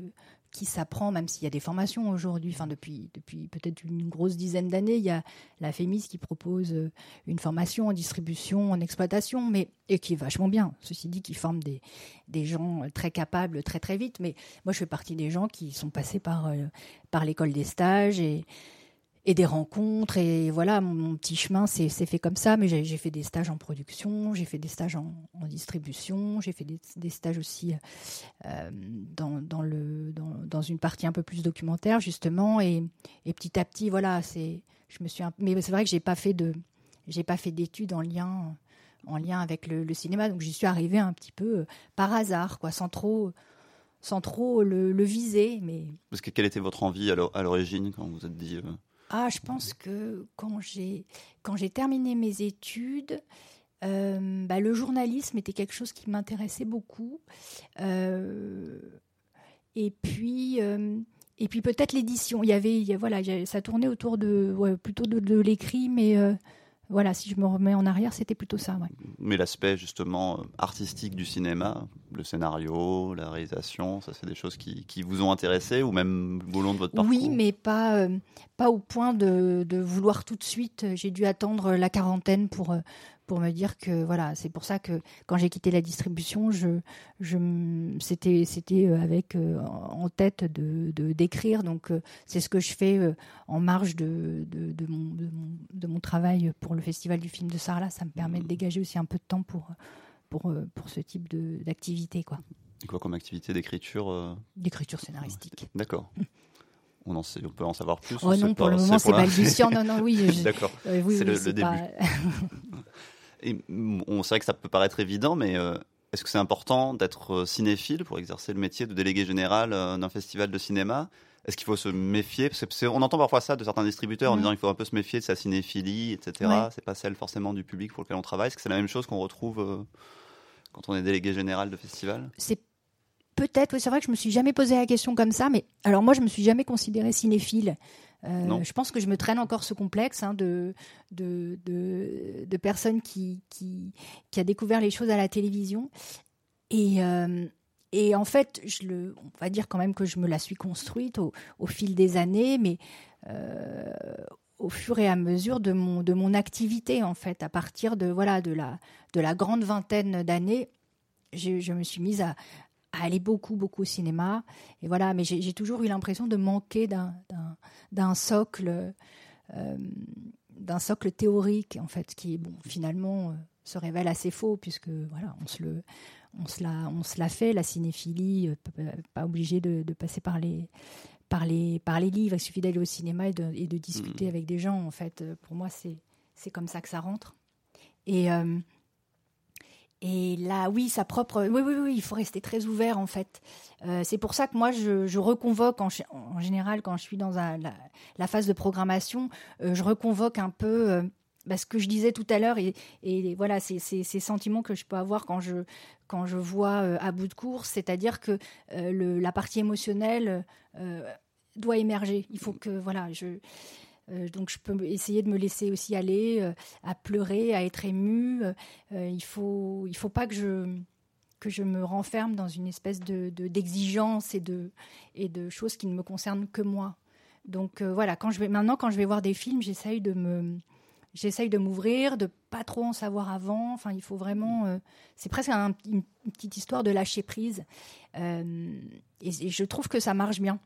qui s'apprend, même s'il y a des formations aujourd'hui. Enfin, depuis depuis peut-être une grosse dizaine d'années, il y a la FEMIS qui propose euh, une formation en distribution, en exploitation, mais et qui est vachement bien. Ceci dit, qui forme des des gens euh, très capables très très vite. Mais moi, je fais partie des gens qui sont passés par euh, par l'école des stages et des rencontres et voilà mon, petit chemin s'est fait comme ça mais j'ai fait des stages en production j'ai fait des stages en, distribution j'ai fait des, stages aussi euh, dans, dans le dans, dans une partie un peu plus documentaire justement et, et petit à petit voilà c'est je me suis mais c'est vrai que j'ai pas pas fait d'études en lien en lien avec le, cinéma donc j'y suis arrivée un petit peu euh, par hasard quoi sans trop sans trop le, viser mais Parce que quelle était votre envie à l'o- à l'origine quand vous vous êtes dit euh, Ah, je pense que quand j'ai quand j'ai terminé mes études, euh, bah, le journalisme était quelque chose qui m'intéressait beaucoup. Euh, Et puis, euh, et puis peut-être l'édition. Il y avait, voilà, ça tournait autour de, plutôt de, l'écrit, mais voilà, si je me remets en arrière, c'était plutôt ça. Ouais. Mais l'aspect justement euh, artistique du cinéma, le scénario, la réalisation, ça c'est des choses qui, qui vous ont intéressé ou même au long de votre parcours Oui, mais pas, euh, pas au point de, de vouloir tout de suite. J'ai dû attendre la quarantaine pour, euh, pour me dire que voilà, c'est pour ça que quand j'ai quitté la distribution, je, je, c'était, c'était euh, avec euh, en tête de, de- d'écrire. Donc euh, c'est ce que je fais en marge de, de, de mon, de, mon, de mon travail pour le Festival du film de Sarlat. Ça me permet de dégager aussi un peu de temps pour, pour, pour ce type de, d'activité, quoi. Quoi comme activité d'écriture euh, D'écriture scénaristique. D'accord. On, en sait, on peut en savoir plus Oh non, pour pas- le moment, c'est balbutiant. Non, non, oui. je- D'accord. Euh, oui, C'est oui, le- le pas- Et on c'est vrai que ça peut paraître évident, mais euh, est-ce que c'est important d'être euh, cinéphile pour exercer le métier de délégué général euh, d'un festival de cinéma? Est-ce qu'il faut se méfier? Parce que c'est- On entend parfois ça de certains distributeurs en disant qu'il faut un peu se méfier de sa cinéphilie, etc. Ouais. C'est pas celle forcément du public pour lequel on travaille. Est-ce que c'est la même chose qu'on retrouve quand on est délégué général de festival? C'est peut-être, oui, c'est vrai que je me suis jamais posé la question comme ça, mais alors moi, je me suis jamais considérée cinéphile. Euh, je pense que je me traîne encore ce complexe hein, de, de, de, de personne qui, qui, a découvert les choses à la télévision. Et, euh, et en fait, je le, on va dire quand même que je me la suis construite au, fil des années, mais euh, au fur et à mesure de mon, de mon activité, en fait, à partir de, voilà, de, la, de la grande vingtaine d'années, je me suis mise à, à aller beaucoup, beaucoup au cinéma. Et voilà, mais j'ai toujours eu l'impression de manquer d'un- socle, euh, d'un socle théorique, en fait, qui, bon, finalement, euh, se révèle assez faux, puisque, voilà, on se le. On se, l'a, on se l'a fait, la cinéphilie, euh, pas obligé de, de passer par les, par, les, par les livres, il suffit d'aller au cinéma et de, et de discuter avec des gens. En fait, pour moi, c'est, c'est comme ça que ça rentre. Et, et là, oui, sa propre. Oui, oui, oui, il faut rester très ouvert, en fait. Euh, c'est pour ça que moi, je, reconvoque, en, général, quand je suis dans la, phase de programmation, euh, je reconvoque un peu euh, bah, ce que je disais tout à l'heure et, voilà, ces sentiments que je peux avoir quand je, quand je vois à bout de course, c'est-à-dire que la partie émotionnelle doit émerger. Il faut que, voilà, je. Euh, donc je peux essayer de me laisser aussi aller euh, à pleurer, à être ému. Euh, il faut il faut pas que je que je me renferme dans une espèce de de- d'exigence et de et de choses qui ne me concernent que moi. Donc voilà, quand je vais maintenant quand je vais voir des films, j'essaye de me j'essaye de m'ouvrir, de pas trop en savoir avant. Enfin, il faut vraiment c'est presque un- une, petite histoire de lâcher prise. Et, et je trouve que ça marche bien.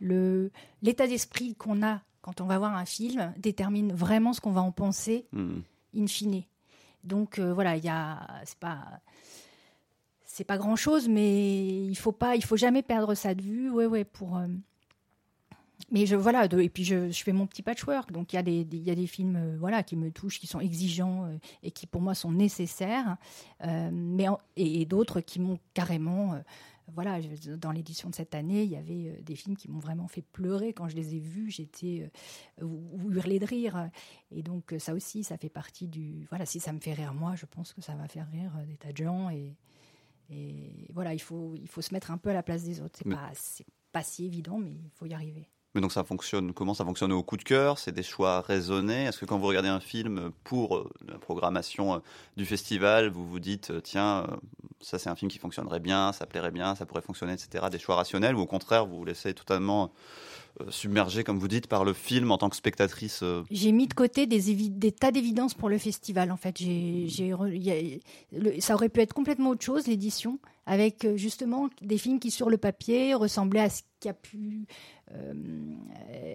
Le l'état d'esprit qu'on a quand on va voir un film détermine vraiment ce qu'on va en penser Hmm. in fine. Donc euh, voilà, il y a c'est pas c'est pas grand chose, mais il faut pas, il faut jamais perdre ça de vue. Ouais, ouais, pour. euh, Mais je voilà, de- et puis je, je fais mon petit patchwork. Donc il y a des, il y a des films, euh, voilà, qui me touchent, qui sont exigeants et qui pour moi sont nécessaires, mais en- et, et d'autres qui m'ont carrément, voilà, dans l'édition de cette année, il y avait euh, des films qui m'ont vraiment fait pleurer quand je les ai vus. J'étais euh, ou, ou hurler de rire. Et donc euh, ça aussi, ça fait partie du. Voilà, si ça me fait rire moi, je pense que ça va faire rire euh, des tas de gens. Et, et voilà, il faut, il faut se mettre un peu à la place des autres. C'est pas, pas si évident, mais il faut y arriver. Mais donc ça fonctionne comment Ça fonctionne au coup de cœur? C'est des choix raisonnés? Est-ce que quand vous regardez un film pour euh, la programmation euh, du festival, vous vous dites euh, tiens, ça c'est un film qui fonctionnerait bien, ça plairait bien, ça pourrait fonctionner, etc. Des choix rationnels ou au contraire vous vous laissez totalement euh, submerger, comme vous dites, par le film en tant que spectatrice euh, J'ai mis de côté des, tas d'évidences pour le festival. En fait, ça aurait pu être complètement autre chose l'édition, avec euh, justement des films qui sur le papier ressemblaient à ce qui a pu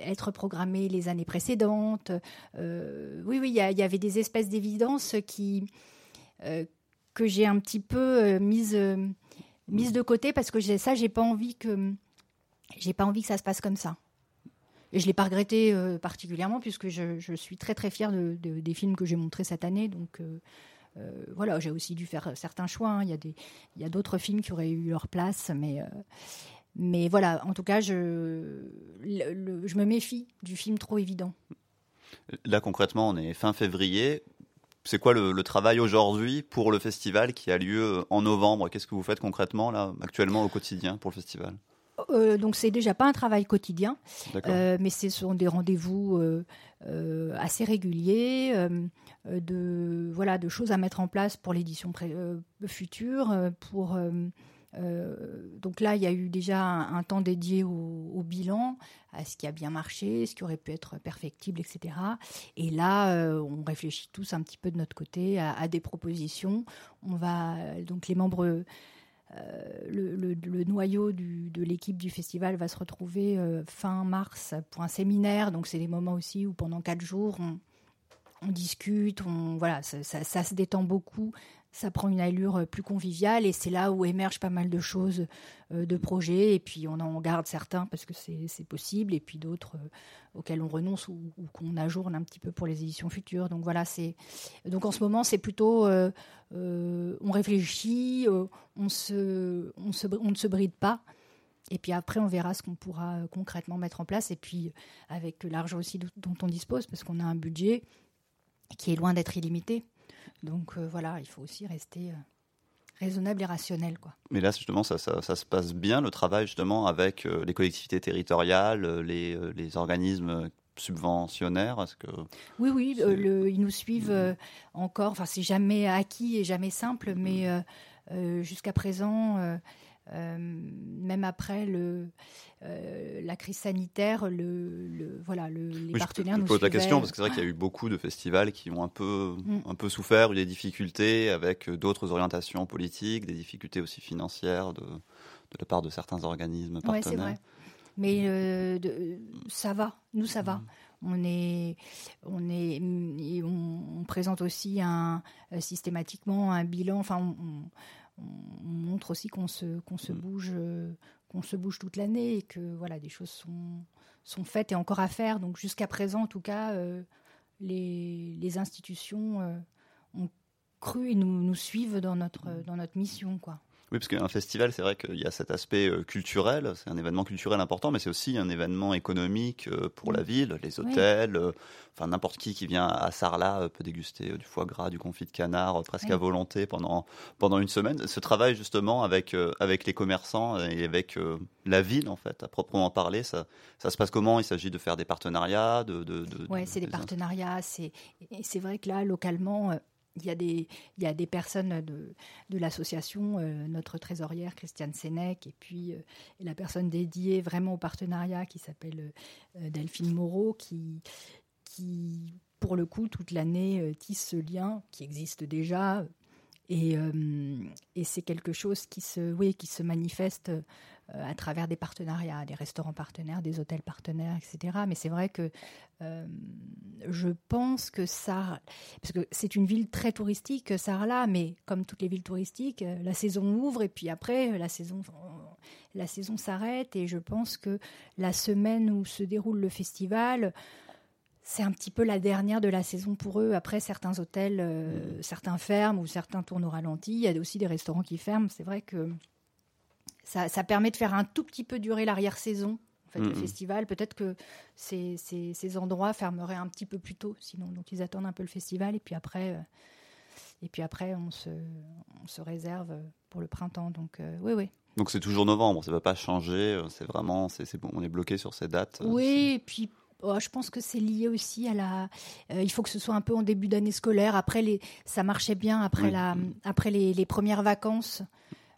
être programmé les années précédentes. Oui, oui, il y, avait des espèces d'évidences que j'ai un petit peu mises euh, mises de côté parce que ça, j'ai pas envie que j'ai pas envie que ça se passe comme ça. Et je l'ai pas regretté euh, particulièrement puisque je, suis très très fière de, de- des films que j'ai montrés cette année. Donc euh, euh, voilà, j'ai aussi dû faire certains choix. hein. Il y a d'autres films qui auraient eu leur place, mais mais voilà. En tout cas, je je me méfie du film trop évident. Là concrètement, on est fin février. C'est quoi le, le travail aujourd'hui pour le festival qui a lieu en novembre? Qu'est-ce que vous faites concrètement là actuellement au quotidien pour le festival? Euh, donc c'est déjà pas un travail quotidien, euh, mais ce sont des rendez-vous euh, euh, assez réguliers, de voilà, de choses à mettre en place pour l'édition future, pour donc là, il y a eu déjà un, un temps dédié au, au bilan, à ce qui a bien marché, ce qui aurait pu être perfectible, etc. Et là, on réfléchit tous un petit peu de notre côté à, à des propositions. On va donc les membres le, le- noyau de l'équipe du festival va se retrouver euh, fin mars pour un séminaire. Donc, c'est des moments aussi où pendant quatre jours, on, discute, on, voilà, ça- ça se détend beaucoup. Ça prend une allure euh, plus conviviale et c'est là où émergent pas mal de choses, euh, de projets. Et puis, on en garde certains parce que c'est possible et puis d'autres euh, auxquels on renonce ou, qu'on ajourne un petit peu pour les éditions futures. Donc, voilà, c'est. Donc, en ce moment, c'est plutôt. on réfléchit, on, se, on, ne se bride pas. Et puis après, on verra ce qu'on pourra concrètement mettre en place. Et puis, avec l'argent aussi dont on dispose, parce qu'on a un budget qui est loin d'être illimité. Donc euh, voilà, il faut aussi rester euh, raisonnable et rationnel. Quoi. Mais là, justement, ça, ça, ça se passe bien, le travail, justement, avec euh, les collectivités territoriales, les, euh, les organismes subventionnaires? Est-ce que... Oui, oui, euh, le- ils nous suivent encore. Enfin, c'est jamais acquis et jamais simple, Mm. mais euh, jusqu'à présent, euh, même après le, euh, la crise sanitaire, le, le- voilà, le- les Oui, je- partenaires je, nous pose la suivaient. question parce que c'est vrai qu'il y a eu beaucoup de festivals qui ont un peu, Mm. un peu souffert, eu des difficultés avec d'autres orientations politiques, des difficultés aussi financières de, de la part de certains organismes Ouais, partenaires. c'est vrai. Mais euh, de- ça va, nous ça va. On est, on est, et on, on présente aussi un systématiquement un bilan. Enfin, on, on- on montre aussi qu'on se, qu'on se bouge, euh, qu'on se bouge toute l'année et que voilà, des choses sont, sont faites et encore à faire. Donc jusqu'à présent, en tout cas, euh, les, les institutions euh, ont cru et nous, nous suivent dans notre, dans notre mission, quoi. Oui, parce qu'un festival, c'est vrai qu'il y a cet aspect euh, culturel, c'est un événement culturel important, mais c'est aussi un événement économique euh, pour la ville, les hôtels, euh, enfin n'importe qui qui vient à Sarlat peut déguster du foie gras, du confit de canard, presque Oui. à volonté pendant, pendant une semaine. Ce travail justement avec, avec les commerçants et avec la ville, en fait, à proprement parler, ça, ça se passe comment? Il s'agit de faire des partenariats de, de, de- c'est des des partenariats. C'est et c'est vrai que là, localement, il y a des il y a des personnes de de l'association, euh, notre trésorière Christiane Sénèque, et puis euh, la personne dédiée vraiment au partenariat qui s'appelle euh, Delphine Moreau, qui qui pour le coup toute l'année tisse ce lien qui existe déjà. Et, euh, et c'est quelque chose qui se, oui, qui se manifeste euh, à travers des partenariats, des restaurants partenaires, des hôtels partenaires, etc. Mais c'est vrai que euh, je pense que ça, parce que c'est une ville très touristique, Sarlat, mais comme toutes les villes touristiques, la saison ouvre et puis après la saison, la saison s'arrête et je pense que la semaine où se déroule le festival, c'est un petit peu la dernière de la saison pour eux. Après, certains hôtels, euh, certains ferment ou certains tournent au ralenti. Il y a aussi des restaurants qui ferment. C'est vrai que ça, ça permet de faire un tout petit peu durer l'arrière-saison. En fait, le festival, peut-être que ces, ces, ces endroits fermeraient un petit peu plus tôt, sinon. Donc, ils attendent un peu le festival et puis après, euh, et puis après on, se, on se réserve pour le printemps. Donc, euh, oui, oui. Donc c'est toujours novembre, ça ne va pas changer, c'est vraiment, c'est bon, on est bloqué sur ces dates. Oui, et puis oh, je pense que c'est lié aussi à la. euh, il faut que ce soit un peu en début d'année scolaire. Après les, ça marchait bien après Oui. la, après les, les premières vacances.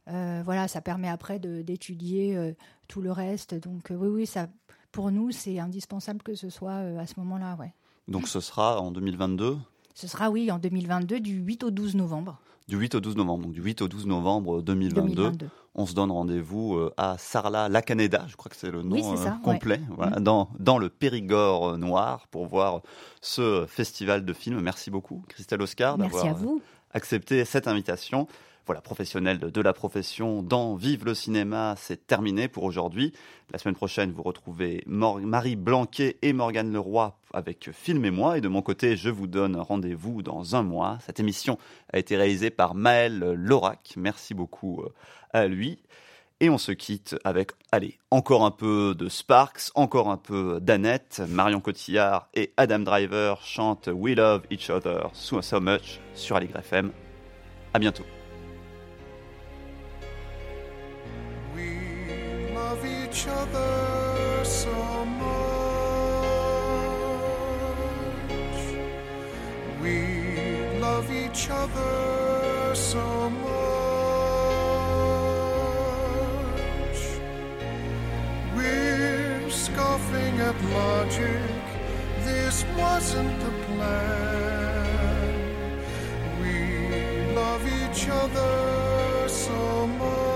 Euh, voilà, ça permet après d'étudier euh, tout le reste. Donc oui, oui, ça, pour nous, c'est indispensable que ce soit à ce moment-là. Ouais. Donc ce sera en 2022, Ce sera oui en 2022 du 8 au 12 novembre du 8 au 12 novembre. Donc du 8 au 12 novembre 2022, 2022. on se donne rendez-vous euh, à Sarlat-la-Canéda, je crois que c'est le nom Oui, euh, ça, complet, voilà, dans, dans le Périgord euh, noir pour voir ce festival de films. Merci beaucoup, Christelle Oscar, d'avoir accepté cette invitation. Voilà, professionnel de, la profession dans Vive le cinéma, c'est terminé pour aujourd'hui. La semaine prochaine, vous retrouvez Marie Blanquet et Morgane Leroy avec Film et moi. Et de mon côté, je vous donne rendez-vous dans un mois. Cette émission a été réalisée par Maël Lorac. Merci beaucoup euh, à lui. Et on se quitte avec, allez, encore un peu de Sparks, encore un peu d'Annette. Marion Cotillard et Adam Driver chantent We Love Each Other So, Much sur Aligre FM. À bientôt. each other so much. We love each other so much. We're scoffing at logic. This wasn't the plan. We love each other so much.